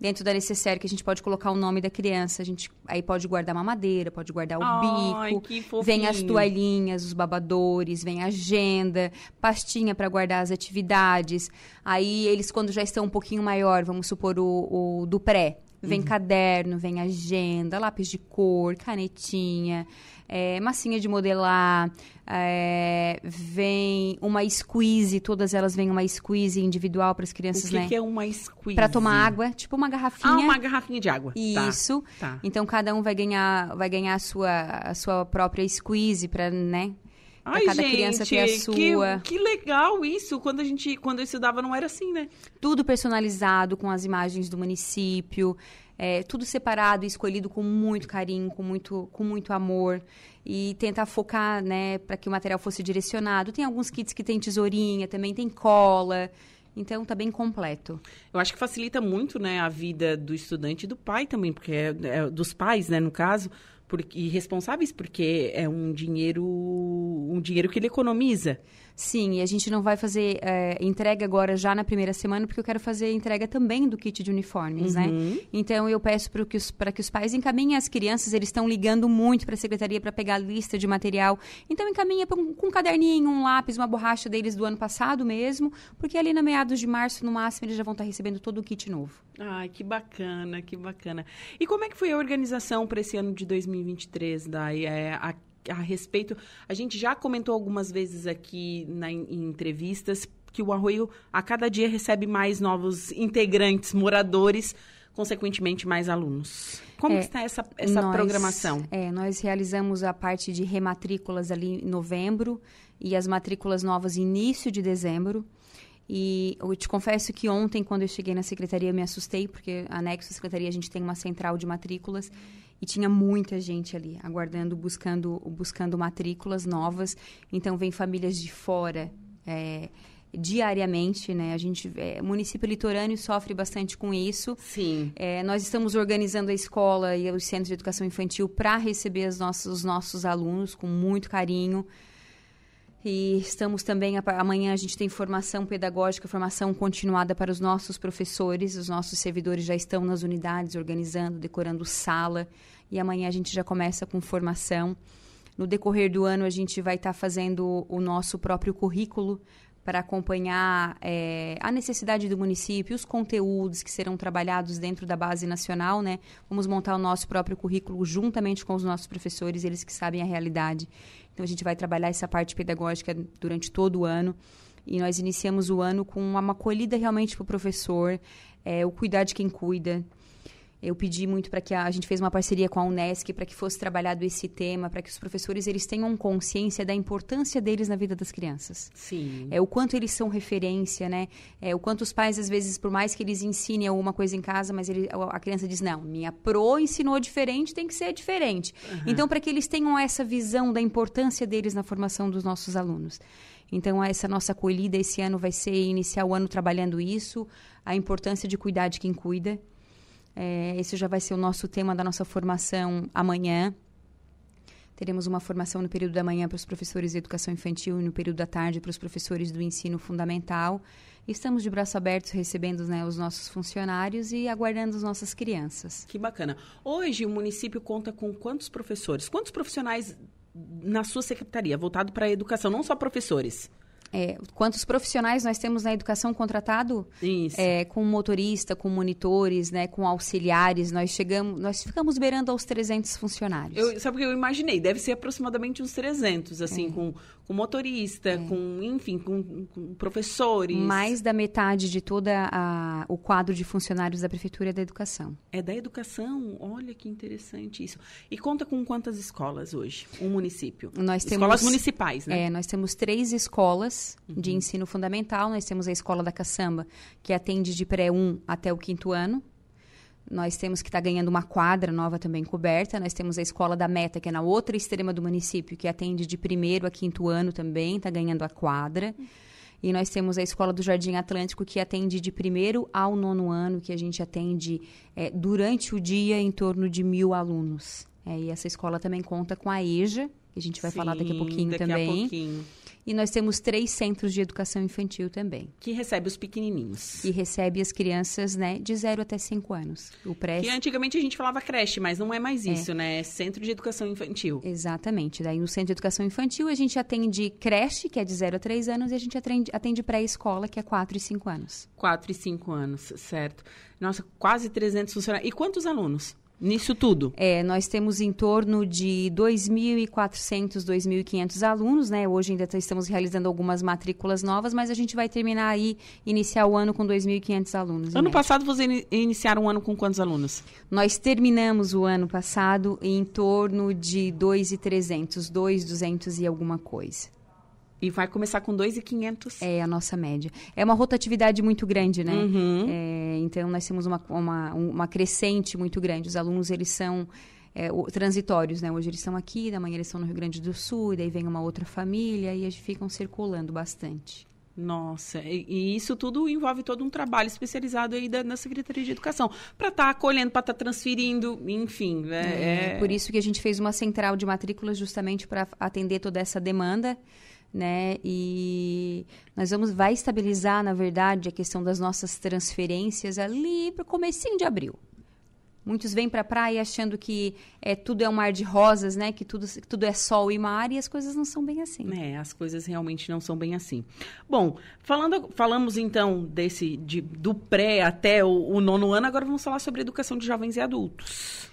dentro da necessaire que a gente pode colocar o nome da criança. A gente aí pode guardar mamadeira, pode guardar o Ai, bico. Vem as toalhinhas, os babadores, vem a agenda, pastinha para guardar as atividades. Aí eles, quando já estão um pouquinho maior, vamos supor o, o do pré, Vem uhum. caderno, vem agenda, lápis de cor, canetinha, é, massinha de modelar, é, vem uma squeeze, todas elas vêm uma squeeze individual para as crianças, o que né? O que é uma squeeze? Para tomar água, tipo uma garrafinha. Ah, uma garrafinha de água. Tá, Isso. Tá, tá. Então cada um vai ganhar, vai ganhar a sua, a sua própria squeeze para, né? Ai, cada gente, criança ter a sua. Que, que legal isso. Quando a gente, quando eu estudava, não era assim, né? Tudo personalizado com as imagens do município. É, tudo separado e escolhido com muito carinho, com muito, com muito amor e tentar focar, né, para que o material fosse direcionado. Tem alguns kits que tem tesourinha, também tem cola. Então tá bem completo. Eu acho que facilita muito, né, a vida do estudante e do pai também, porque é, é dos pais, né, no caso, porque, e responsáveis porque é um dinheiro um dinheiro que ele economiza. Sim, e a gente não vai fazer é, entrega agora já na primeira semana, porque eu quero fazer entrega também do kit de uniformes, né? uhum. né? Então eu peço para que, os, que os pais encaminhem as crianças, eles estão ligando muito para a secretaria para pegar a lista de material. Então encaminha um, com um caderninho, um lápis, uma borracha deles do ano passado mesmo, porque ali na meados de março, no máximo, eles já vão estar tá recebendo todo o kit novo. Ai, que bacana, que bacana. E como é que foi a organização para esse ano de 2023, Dai? É, a a respeito. A gente já comentou algumas vezes aqui na, em, entrevistas que o Arroio a cada dia recebe mais novos integrantes, moradores, consequentemente mais alunos. Como é, está essa, essa nós, programação? É, nós realizamos a parte de rematrículas ali em novembro e as matrículas novas início de dezembro. E eu te confesso que ontem, quando eu cheguei na secretaria, eu me assustei, porque anexo à secretaria a gente tem uma central de matrículas e tinha muita gente ali aguardando, buscando, buscando matrículas novas. Então vem famílias de fora. É, diariamente, né? A gente, é, o município litorâneo sofre bastante com isso. Sim. É, nós estamos organizando a escola e os centros de educação infantil para receber os nossos, os nossos alunos com muito carinho. E estamos também, amanhã a gente tem formação pedagógica, formação continuada para os nossos professores. Os nossos servidores já estão nas unidades, organizando, decorando sala. E amanhã a gente já começa com formação. No decorrer do ano, a gente vai estar tá fazendo o nosso próprio currículo para acompanhar é, a necessidade do município, os conteúdos que serão trabalhados dentro da base nacional, né? Vamos montar o nosso próprio currículo juntamente com os nossos professores, eles que sabem a realidade. Então, a gente vai trabalhar essa parte pedagógica durante todo o ano. E nós iniciamos o ano com uma acolhida realmente para o professor, é, o cuidar de quem cuida. Eu pedi muito para que a, a, gente fez uma parceria com a Unesc para que fosse trabalhado esse tema, para que os professores eles tenham consciência da importância deles na vida das crianças. Sim. É o quanto eles são referência, né? É o quanto os pais às vezes, por mais que eles ensinem alguma coisa em casa, mas ele, a criança diz não, minha pro ensinou diferente, tem que ser diferente. Uhum. Então, para que eles tenham essa visão da importância deles na formação dos nossos alunos. Então, essa nossa acolhida esse ano vai ser iniciar o ano trabalhando isso, a importância de cuidar de quem cuida. É, esse já vai ser o nosso tema da nossa formação amanhã. Teremos uma formação no período da manhã para os professores de educação infantil e no período da tarde para os professores do ensino fundamental. Estamos de braços abertos recebendo né, os nossos funcionários e aguardando as nossas crianças. Que bacana. Hoje o município conta com quantos professores? Quantos profissionais na sua secretaria voltado para a educação, não só professores? É, quantos profissionais nós temos na educação contratado? Isso. É, com motorista, com monitores, né, com auxiliares, nós chegamos, nós ficamos beirando aos 300 funcionários. Eu, sabe o que eu imaginei? Deve ser aproximadamente uns 300, assim, é. com, com motorista, é. com, enfim, com, com, professores. Mais da metade de todo o quadro de funcionários da Prefeitura é da Educação. É da Educação? Olha que interessante isso. E conta com quantas escolas hoje? Um município? Nós temos, escolas municipais, né? É, nós temos três escolas uhum. de ensino fundamental. Nós temos a Escola da Caçamba, que atende de pré-1 até o quinto ano. Nós temos que estar tá ganhando uma quadra nova também coberta. Nós temos a Escola da Meta, que é na outra extrema do município, que atende de primeiro a quinto ano também, está ganhando a quadra. E nós temos a Escola do Jardim Atlântico, que atende de primeiro ao nono ano, que a gente atende é, durante o dia em torno de mil alunos. É, e essa escola também conta com a EJA, que a gente vai Sim, falar daqui a pouquinho daqui também. A pouquinho. E nós temos três centros de educação infantil também. Que recebe os pequenininhos. E recebe as crianças, né, de 0 até 5 anos. O pré Que antigamente a gente falava creche, mas não é mais isso, é. né? É centro de educação infantil. Exatamente. Daí no centro de educação infantil a gente atende creche, que é de 0 a 3 anos, e a gente atende, atende pré-escola, que é 4 e 5 anos. 4 e 5 anos, certo. Nossa, quase 300 funcionários. E quantos alunos? Nisso tudo? É, nós temos em torno de 2.400, 2.500 alunos, né? Hoje ainda estamos realizando algumas matrículas novas, mas a gente vai terminar aí, iniciar o ano com 2.500 alunos. Ano passado vocês in iniciaram o ano com quantos alunos? Nós terminamos o ano passado em torno de 2.300, 2.200 e alguma coisa. E vai começar com 2,500. É a nossa média. É uma rotatividade muito grande, né? Uhum. É, então, nós temos uma, uma, uma crescente muito grande. Os alunos, eles são é, transitórios, né? Hoje eles estão aqui, da manhã eles estão no Rio Grande do Sul, e daí vem uma outra família, e eles ficam circulando bastante. Nossa, e, e, isso tudo envolve todo um trabalho especializado aí da, na Secretaria de Educação, para estar tá acolhendo, para estar tá transferindo, enfim. Né? É, é... Por isso que a gente fez uma central de matrículas justamente para atender toda essa demanda né? E nós vamos vai estabilizar, na verdade, a questão das nossas transferências ali para o comecinho de abril. Muitos vêm para a praia achando que é, tudo é um mar de rosas, né? Que tudo, que tudo é sol e mar e as coisas não são bem assim. É, as coisas realmente não são bem assim. Bom, falando, falamos então desse de, do pré até o, o nono ano, agora vamos falar sobre educação de jovens e adultos.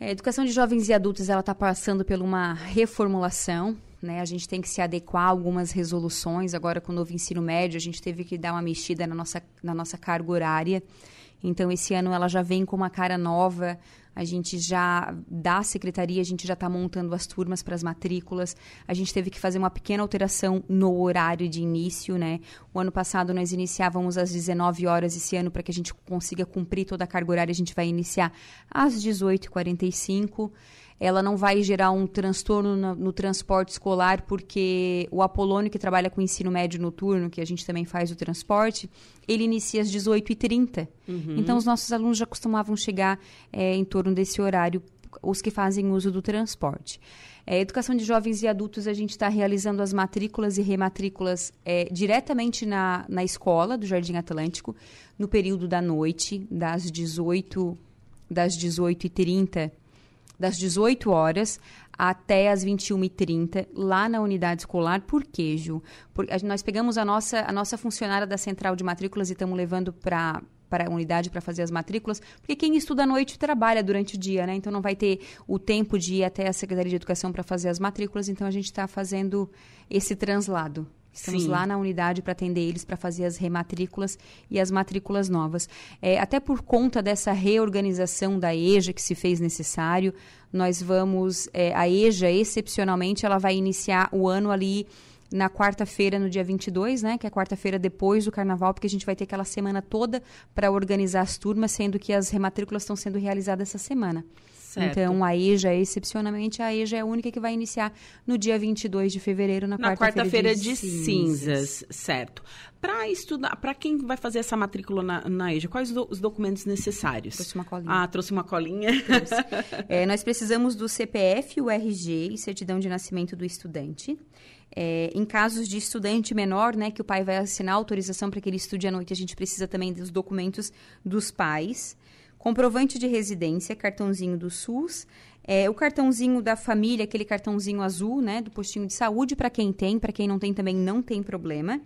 É, a educação de jovens e adultos ela está passando por uma reformulação. Né? A gente tem que se adequar a algumas resoluções. Agora, com o novo ensino médio, a gente teve que dar uma mexida na nossa, na nossa carga horária. Então, esse ano ela já vem com uma cara nova. A gente já, da secretaria, a gente já está montando as turmas para as matrículas. A gente teve que fazer uma pequena alteração no horário de início, né? O ano passado nós iniciávamos às 19 horas. Esse ano, para que a gente consiga cumprir toda a carga horária, a gente vai iniciar às 18h45 ela não vai gerar um transtorno no, no, transporte escolar, porque o Apolônio, que trabalha com ensino médio noturno, que a gente também faz o transporte, ele inicia às 18h30. Uhum. Então, os nossos alunos já costumavam chegar é, em torno desse horário, os que fazem uso do transporte. É, educação de jovens e adultos, a gente está realizando as matrículas e rematrículas é, diretamente na, na escola do Jardim Atlântico, no período da noite, das 18 das 18h30 das 18 horas até as 21h30, lá na unidade escolar. Por quê, Ju? Porque nós pegamos a nossa, a nossa funcionária da central de matrículas e estamos levando para para a unidade para fazer as matrículas, porque quem estuda à noite trabalha durante o dia, né? Então não vai ter o tempo de ir até a Secretaria de Educação para fazer as matrículas, então a gente está fazendo esse translado. Estamos Sim. lá na unidade para atender eles, para fazer as rematrículas e as matrículas novas. É, até por conta dessa reorganização da EJA que se fez necessário, nós vamos. é, a EJA, excepcionalmente, ela vai iniciar o ano ali na quarta-feira, no dia 22, né? Que é a quarta-feira depois do carnaval, porque a gente vai ter aquela semana toda para organizar as turmas, sendo que as rematrículas estão sendo realizadas essa semana. Certo. Então, a EJA, excepcionalmente, a EJA é a única que vai iniciar no dia 22 de fevereiro, na, Na quarta-feira quarta-feira de, cinzas. certo. Para estudar, para quem vai fazer essa matrícula na, na EJA, quais do- os documentos necessários? Trouxe uma colinha. Ah, trouxe uma colinha. É, nós precisamos do CPF, o RG e certidão de nascimento do estudante. É, em casos de estudante menor, né, que o pai vai assinar autorização para que ele estude à noite, a gente precisa também dos documentos dos pais. Comprovante de residência, cartãozinho do SUS. É, o cartãozinho da família, aquele cartãozinho azul, né, do postinho de saúde, para quem tem, para quem não tem também não tem problema.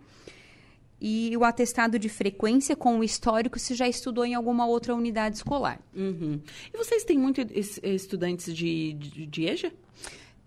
E o atestado de frequência com o histórico se já estudou em alguma outra unidade escolar. Uhum. E vocês têm muitos estudantes de, de, de EJA?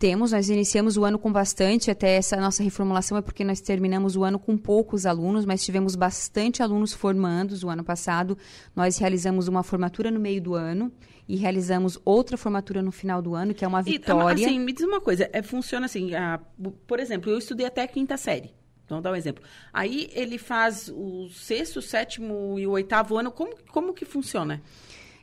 Temos, nós iniciamos o ano com bastante, até essa nossa reformulação é porque nós terminamos o ano com poucos alunos, mas tivemos bastante alunos formandos o ano passado. Nós realizamos uma formatura no meio do ano e realizamos outra formatura no final do ano, que é uma E, vitória. assim, me diz uma coisa, é, funciona assim, ah, por exemplo, eu estudei até a quinta série. Então, dá um exemplo. Aí ele faz o sexto, sétimo e o oitavo ano. Como, como que funciona?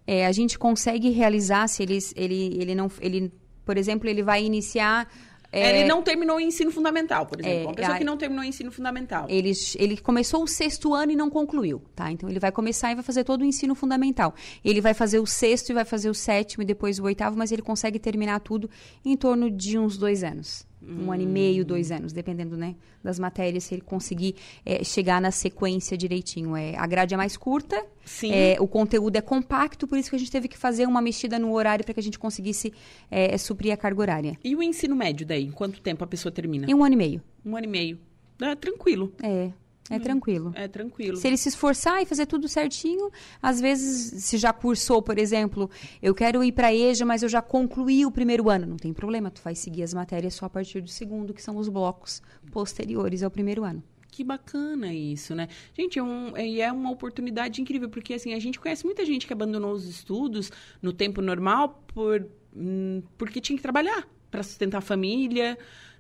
É, a gente consegue realizar se ele, ele, ele não. Ele, por exemplo, ele vai iniciar. é, Ele não terminou o ensino fundamental, por exemplo. É, uma pessoa a- que não terminou o ensino fundamental. Ele, ele começou o sexto ano e não concluiu, tá? Então ele vai começar e vai fazer todo o ensino fundamental. Ele vai fazer o sexto e vai fazer o sétimo e depois o oitavo, mas ele consegue terminar tudo em torno de uns dois anos. Um ano e meio, dois anos, dependendo né, das matérias, se ele conseguir é, chegar na sequência direitinho. É, a grade é mais curta, Sim. é, o conteúdo é compacto, por isso que a gente teve que fazer uma mexida no horário para que a gente conseguisse é, suprir a carga horária. E o ensino médio daí? Em quanto tempo a pessoa termina? Em um ano e meio. Um ano e meio. É tranquilo. É, é tranquilo. É tranquilo. Se ele se esforçar e fazer tudo certinho, às vezes, se já cursou, por exemplo, eu quero ir para a EJA, mas eu já concluí o primeiro ano. Não tem problema, tu vai seguir as matérias só a partir do segundo, que são os blocos posteriores ao primeiro ano. Que bacana isso, né? Gente, é, um, é, é uma oportunidade incrível, porque assim, a gente conhece muita gente que abandonou os estudos no tempo normal por, hum, porque tinha que trabalhar para sustentar a família,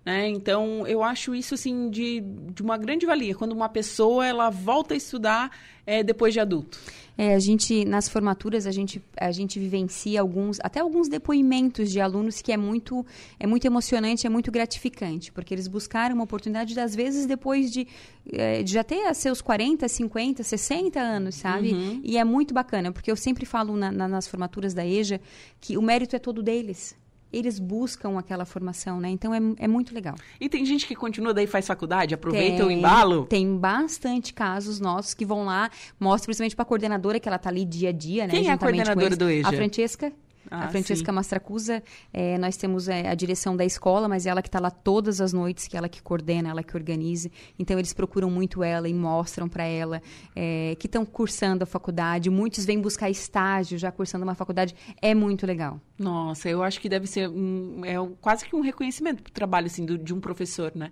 né? Então, eu acho isso, assim, de, de uma grande valia, quando uma pessoa, ela volta a estudar é, depois de adulto. É, a gente, nas formaturas, a gente, a gente vivencia alguns, até alguns depoimentos de alunos que é muito, é muito emocionante, é muito gratificante, porque eles buscaram uma oportunidade, às vezes, depois de, eh, de já ter seus 40, 50, 60 anos, sabe? E é muito bacana, porque eu sempre falo na- na- nas formaturas da EJA que o mérito é todo deles. Eles buscam aquela formação, né? Então é, é muito legal. E tem gente que continua daí faz faculdade, aproveita o Tem- embalo. Tem bastante casos nossos que vão lá, mostra principalmente para a coordenadora, que ela tá ali dia a dia, né? Quem é a coordenadora eles. do EJA? A Francesca. Ah, a Francesca sim. Mastracusa, é, nós temos é, a direção da escola, mas ela que está lá todas as noites, que ela que coordena, ela que organiza. Então, eles procuram muito ela e mostram para ela é, que estão cursando a faculdade. Muitos vêm buscar estágio já cursando uma faculdade. É muito legal. Nossa, eu acho que deve ser um, é quase que um reconhecimento pro trabalho assim, do- de um professor, né?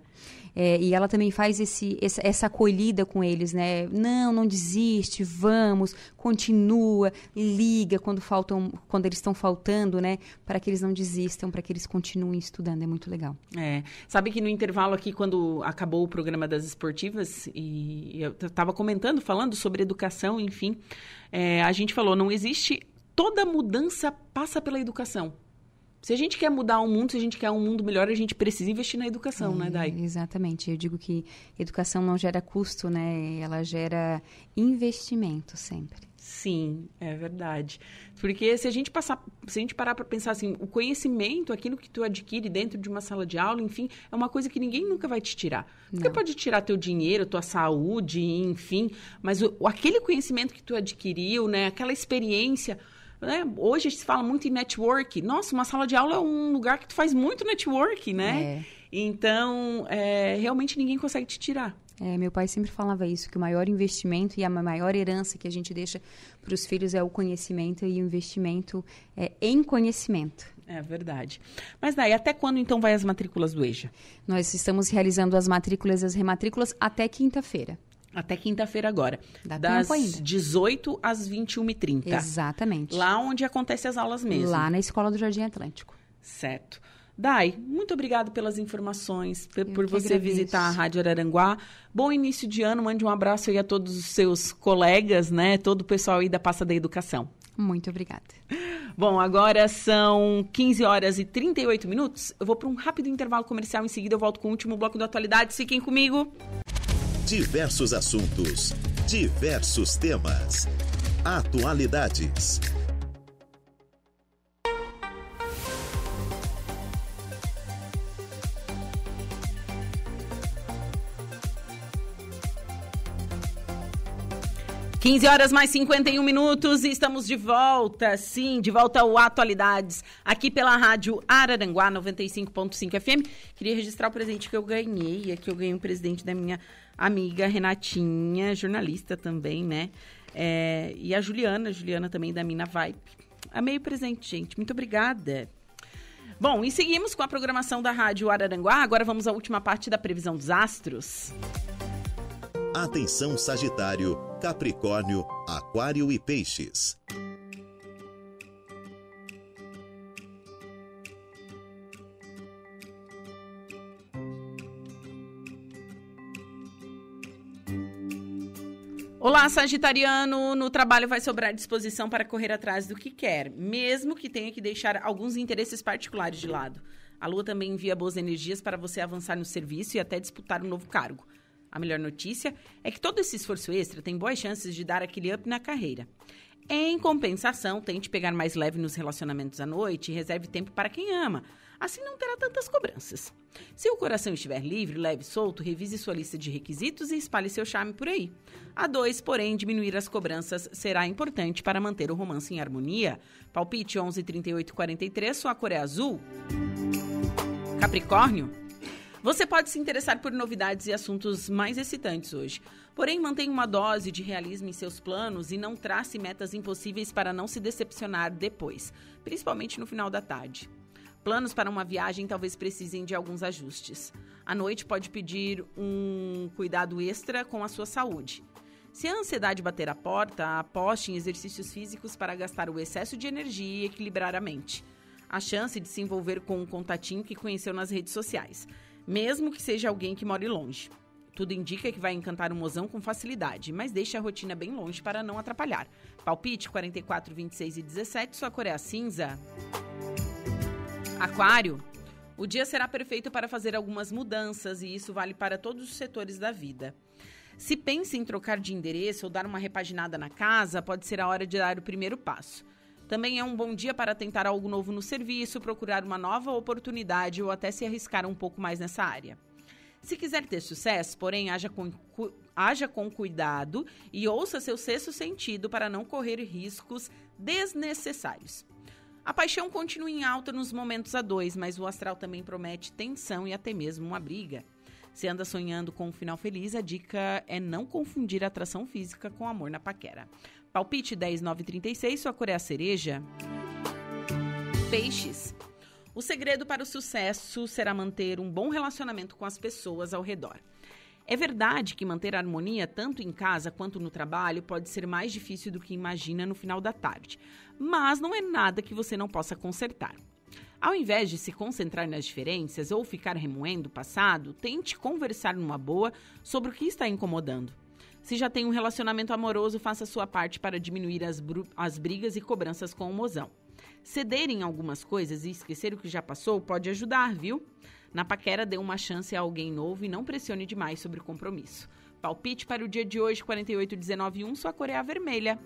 É, e ela também faz esse, essa, essa acolhida com eles, né? Não, não desiste, vamos, continua, liga quando faltam, quando eles estão faltando, né? Para que eles não desistam, para que eles continuem estudando. É muito legal. É, sabe que no intervalo aqui, quando acabou o programa das esportivas, e eu estava comentando, falando sobre educação, enfim, é, a gente falou, não existe, toda mudança passa pela educação. Se a gente quer mudar o mundo, se a gente quer um mundo melhor, a gente precisa investir na educação, né, Dai? É, Exatamente. Eu digo que educação não gera custo, né? Ela gera investimento sempre. Sim, é verdade. Porque se a gente passar, se a gente parar para pensar assim, o conhecimento, aquilo que tu adquire dentro de uma sala de aula, enfim, é uma coisa que ninguém nunca vai te tirar. Você pode tirar teu dinheiro, tua saúde, enfim, mas o, aquele conhecimento que tu adquiriu, né, aquela experiência, né, hoje se fala muito em network. Nossa, uma sala de aula é um lugar que tu faz muito network, né? É. Então, é, realmente ninguém consegue te tirar. É, meu pai sempre falava isso, que o maior investimento e a maior herança que a gente deixa para os filhos é o conhecimento e o investimento é em conhecimento. É verdade. Mas daí, até quando então vai as matrículas do EJA? Nós estamos realizando as matrículas e as rematrículas até quinta-feira. Até quinta-feira agora. Dá das tempo ainda. 18 às 21h30. Exatamente. Lá onde acontecem as aulas mesmo. Lá na Escola do Jardim Atlântico. Certo. Dai, muito obrigado pelas informações, por, por você agradeço. visitar a Rádio Araranguá. Bom início de ano, mande um abraço aí a todos os seus colegas, né? Todo o pessoal aí da Passa da Educação. Muito obrigada. Bom, agora são 15 horas e 38 minutos. Eu vou para um rápido intervalo comercial. Em seguida, eu volto com o último bloco da atualidade. Fiquem comigo. Diversos assuntos, diversos temas. Atualidades. Quinze horas mais 51 minutos e estamos de volta, sim, de volta ao Atualidades, aqui pela rádio Araranguá 95.5 FM. Queria registrar o presente que eu ganhei, aqui eu ganhei um presente da minha amiga Renatinha, jornalista também, né? É, e a Juliana, Juliana também da Mina Vibe. Amei o presente, gente, muito obrigada. Bom, e seguimos com a programação da rádio Araranguá, agora vamos à última parte da previsão dos astros. Atenção Sagitário, Capricórnio, Aquário e Peixes. Olá, Sagitariano! No trabalho vai sobrar disposição para correr atrás do que quer, mesmo que tenha que deixar alguns interesses particulares de lado. A Lua também envia boas energias para você avançar no serviço e até disputar um novo cargo. A melhor notícia é que todo esse esforço extra tem boas chances de dar aquele up na carreira. Em compensação, tente pegar mais leve nos relacionamentos à noite e reserve tempo para quem ama. Assim não terá tantas cobranças. Se o coração estiver livre, leve e solto, revise sua lista de requisitos e espalhe seu charme por aí. A dois, porém, diminuir as cobranças será importante para manter o romance em harmonia. Palpite 11 38 43, sua cor é azul. Capricórnio. Você pode se interessar por novidades e assuntos mais excitantes hoje. Porém, mantenha uma dose de realismo em seus planos e não trace metas impossíveis para não se decepcionar depois, principalmente no final da tarde. Planos para uma viagem talvez precisem de alguns ajustes. À noite pode pedir um cuidado extra com a sua saúde. Se a ansiedade bater a porta, aposte em exercícios físicos para gastar o excesso de energia e equilibrar a mente. A chance de se envolver com um contatinho que conheceu nas redes sociais, mesmo que seja alguém que more longe. Tudo indica que vai encantar o mozão com facilidade, mas deixe a rotina bem longe para não atrapalhar. Palpite 44, 26 e 17, sua cor é a cinza. Aquário. O dia será perfeito para fazer algumas mudanças e isso vale para todos os setores da vida. Se pensa em trocar de endereço ou dar uma repaginada na casa, pode ser a hora de dar o primeiro passo. Também é um bom dia para tentar algo novo no serviço, procurar uma nova oportunidade ou até se arriscar um pouco mais nessa área. Se quiser ter sucesso, porém, haja com, cu- haja com cuidado e ouça seu sexto sentido para não correr riscos desnecessários. A paixão continua em alta nos momentos a dois, mas o astral também promete tensão e até mesmo uma briga. Se anda sonhando com um final feliz, a dica é não confundir atração física com amor na paquera. Palpite 10, 9, 36, sua cor é a cereja. Peixes. O segredo para o sucesso será manter um bom relacionamento com as pessoas ao redor. É verdade que manter a harmonia tanto em casa quanto no trabalho pode ser mais difícil do que imagina no final da tarde, mas não é nada que você não possa consertar. Ao invés de se concentrar nas diferenças ou ficar remoendo o passado, tente conversar numa boa sobre o que está incomodando. Se já tem um relacionamento amoroso, faça sua parte para diminuir as, as brigas e cobranças com o mozão. Ceder em algumas coisas e esquecer o que já passou pode ajudar, viu? Na paquera, dê uma chance a alguém novo e não pressione demais sobre o compromisso. Palpite para o dia de hoje, 48191, sua cor é a vermelha.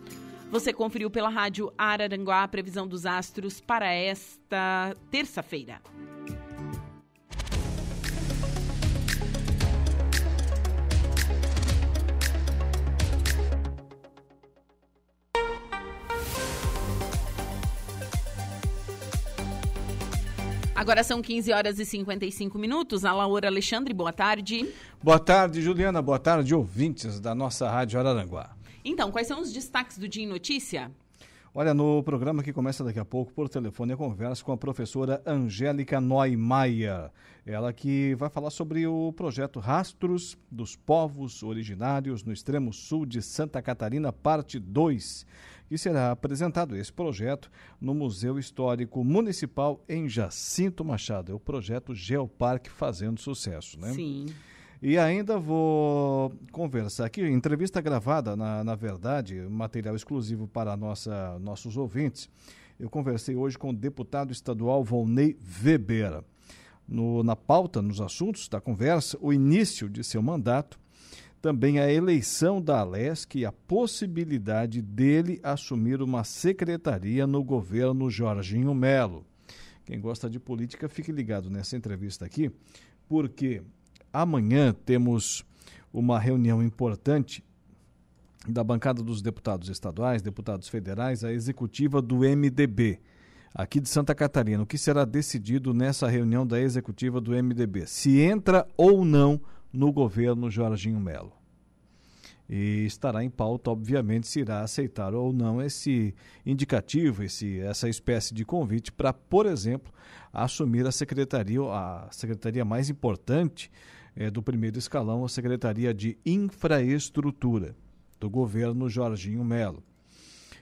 Você conferiu pela rádio Araranguá a previsão dos astros para esta terça-feira. Agora são 15 horas e 55 minutos. A Laura Alexandre, boa tarde. Boa tarde, Juliana. Boa tarde, ouvintes da nossa Rádio Araranguá. Então, quais são os destaques do Dia em Notícia? Olha, no programa que começa daqui a pouco, por telefone, a conversa com a professora Angélica Neumayer. Ela que vai falar sobre o projeto Rastros dos Povos Originários no extremo sul de Santa Catarina, parte 2, que será apresentado esse projeto no Museu Histórico Municipal em Jacinto Machado. É o projeto Geoparque fazendo sucesso, né? Sim. E ainda vou conversar aqui, entrevista gravada, na, na verdade, material exclusivo para nossa, nossos ouvintes. Eu conversei hoje com o deputado estadual Volney Weber. No, na pauta, nos assuntos da conversa, o início de seu mandato, também a eleição da Alesc e a possibilidade dele assumir uma secretaria no governo Jorginho Melo. Quem gosta de política, fique ligado nessa entrevista aqui, porque amanhã temos uma reunião importante da bancada dos deputados estaduais, deputados federais, a executiva do MDB, aqui de Santa Catarina. O que será decidido nessa reunião da executiva do MDB? Se entra ou não no governo Jorginho Melo. E estará em pauta, obviamente, se irá aceitar ou não esse indicativo, esse, essa espécie de convite para, por exemplo, assumir a secretaria, a secretaria mais importante é, do primeiro escalão, a Secretaria de Infraestrutura do governo Jorginho Melo.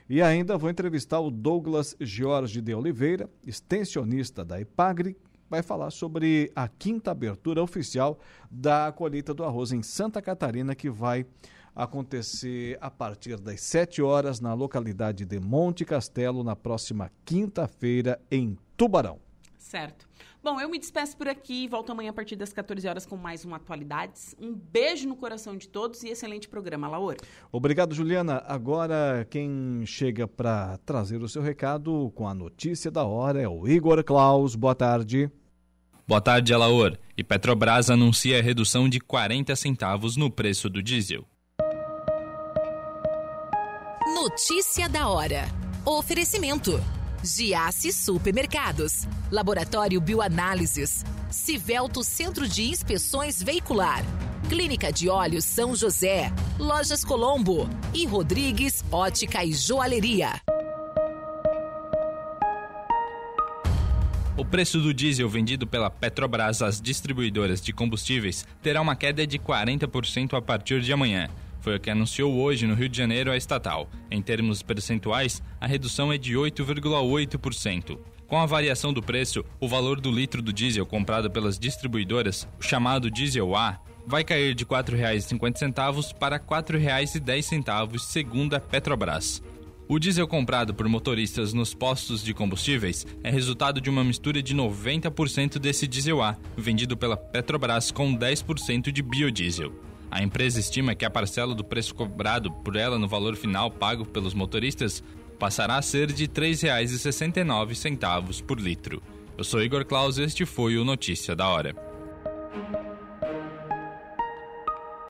E ainda vou entrevistar o Douglas Jorge de Oliveira, extensionista da Ipagre, vai falar sobre a quinta abertura oficial da colheita do arroz em Santa Catarina, que vai acontecer a partir das 7 horas na localidade de Monte Castelo, na próxima quinta-feira, em Tubarão. Certo. Bom, eu me despeço por aqui. Volto amanhã a partir das 14 horas com mais um Atualidades. Um beijo no coração de todos e excelente programa, Laura. Obrigado, Juliana. Agora, quem chega para trazer o seu recado com a notícia da hora é o Igor Klaus. Boa tarde. Boa tarde, Alaor. E Petrobras anuncia redução de 40 centavos no preço do diesel. Notícia da hora. Oferecimento. Giasse Supermercados, Laboratório Bioanálises, Civelto Centro de Inspeções Veicular, Clínica de Olhos São José, Lojas Colombo e Rodrigues Ótica e Joalheria. O preço do diesel vendido pela Petrobras às distribuidoras de combustíveis terá uma queda de 40% a partir de amanhã. Foi o que anunciou hoje no Rio de Janeiro a estatal. Em termos percentuais, a redução é de 8,8%. Com a variação do preço, o valor do litro do diesel comprado pelas distribuidoras, o chamado diesel A, vai cair de R$ 4,50 para R$ 4,10, segundo a Petrobras. O diesel comprado por motoristas nos postos de combustíveis é resultado de uma mistura de 90% desse diesel A, vendido pela Petrobras com 10% de biodiesel. A empresa estima que a parcela do preço cobrado por ela no valor final pago pelos motoristas passará a ser de R$ 3,69 por litro. Eu sou Igor Claus e este foi o Notícia da Hora.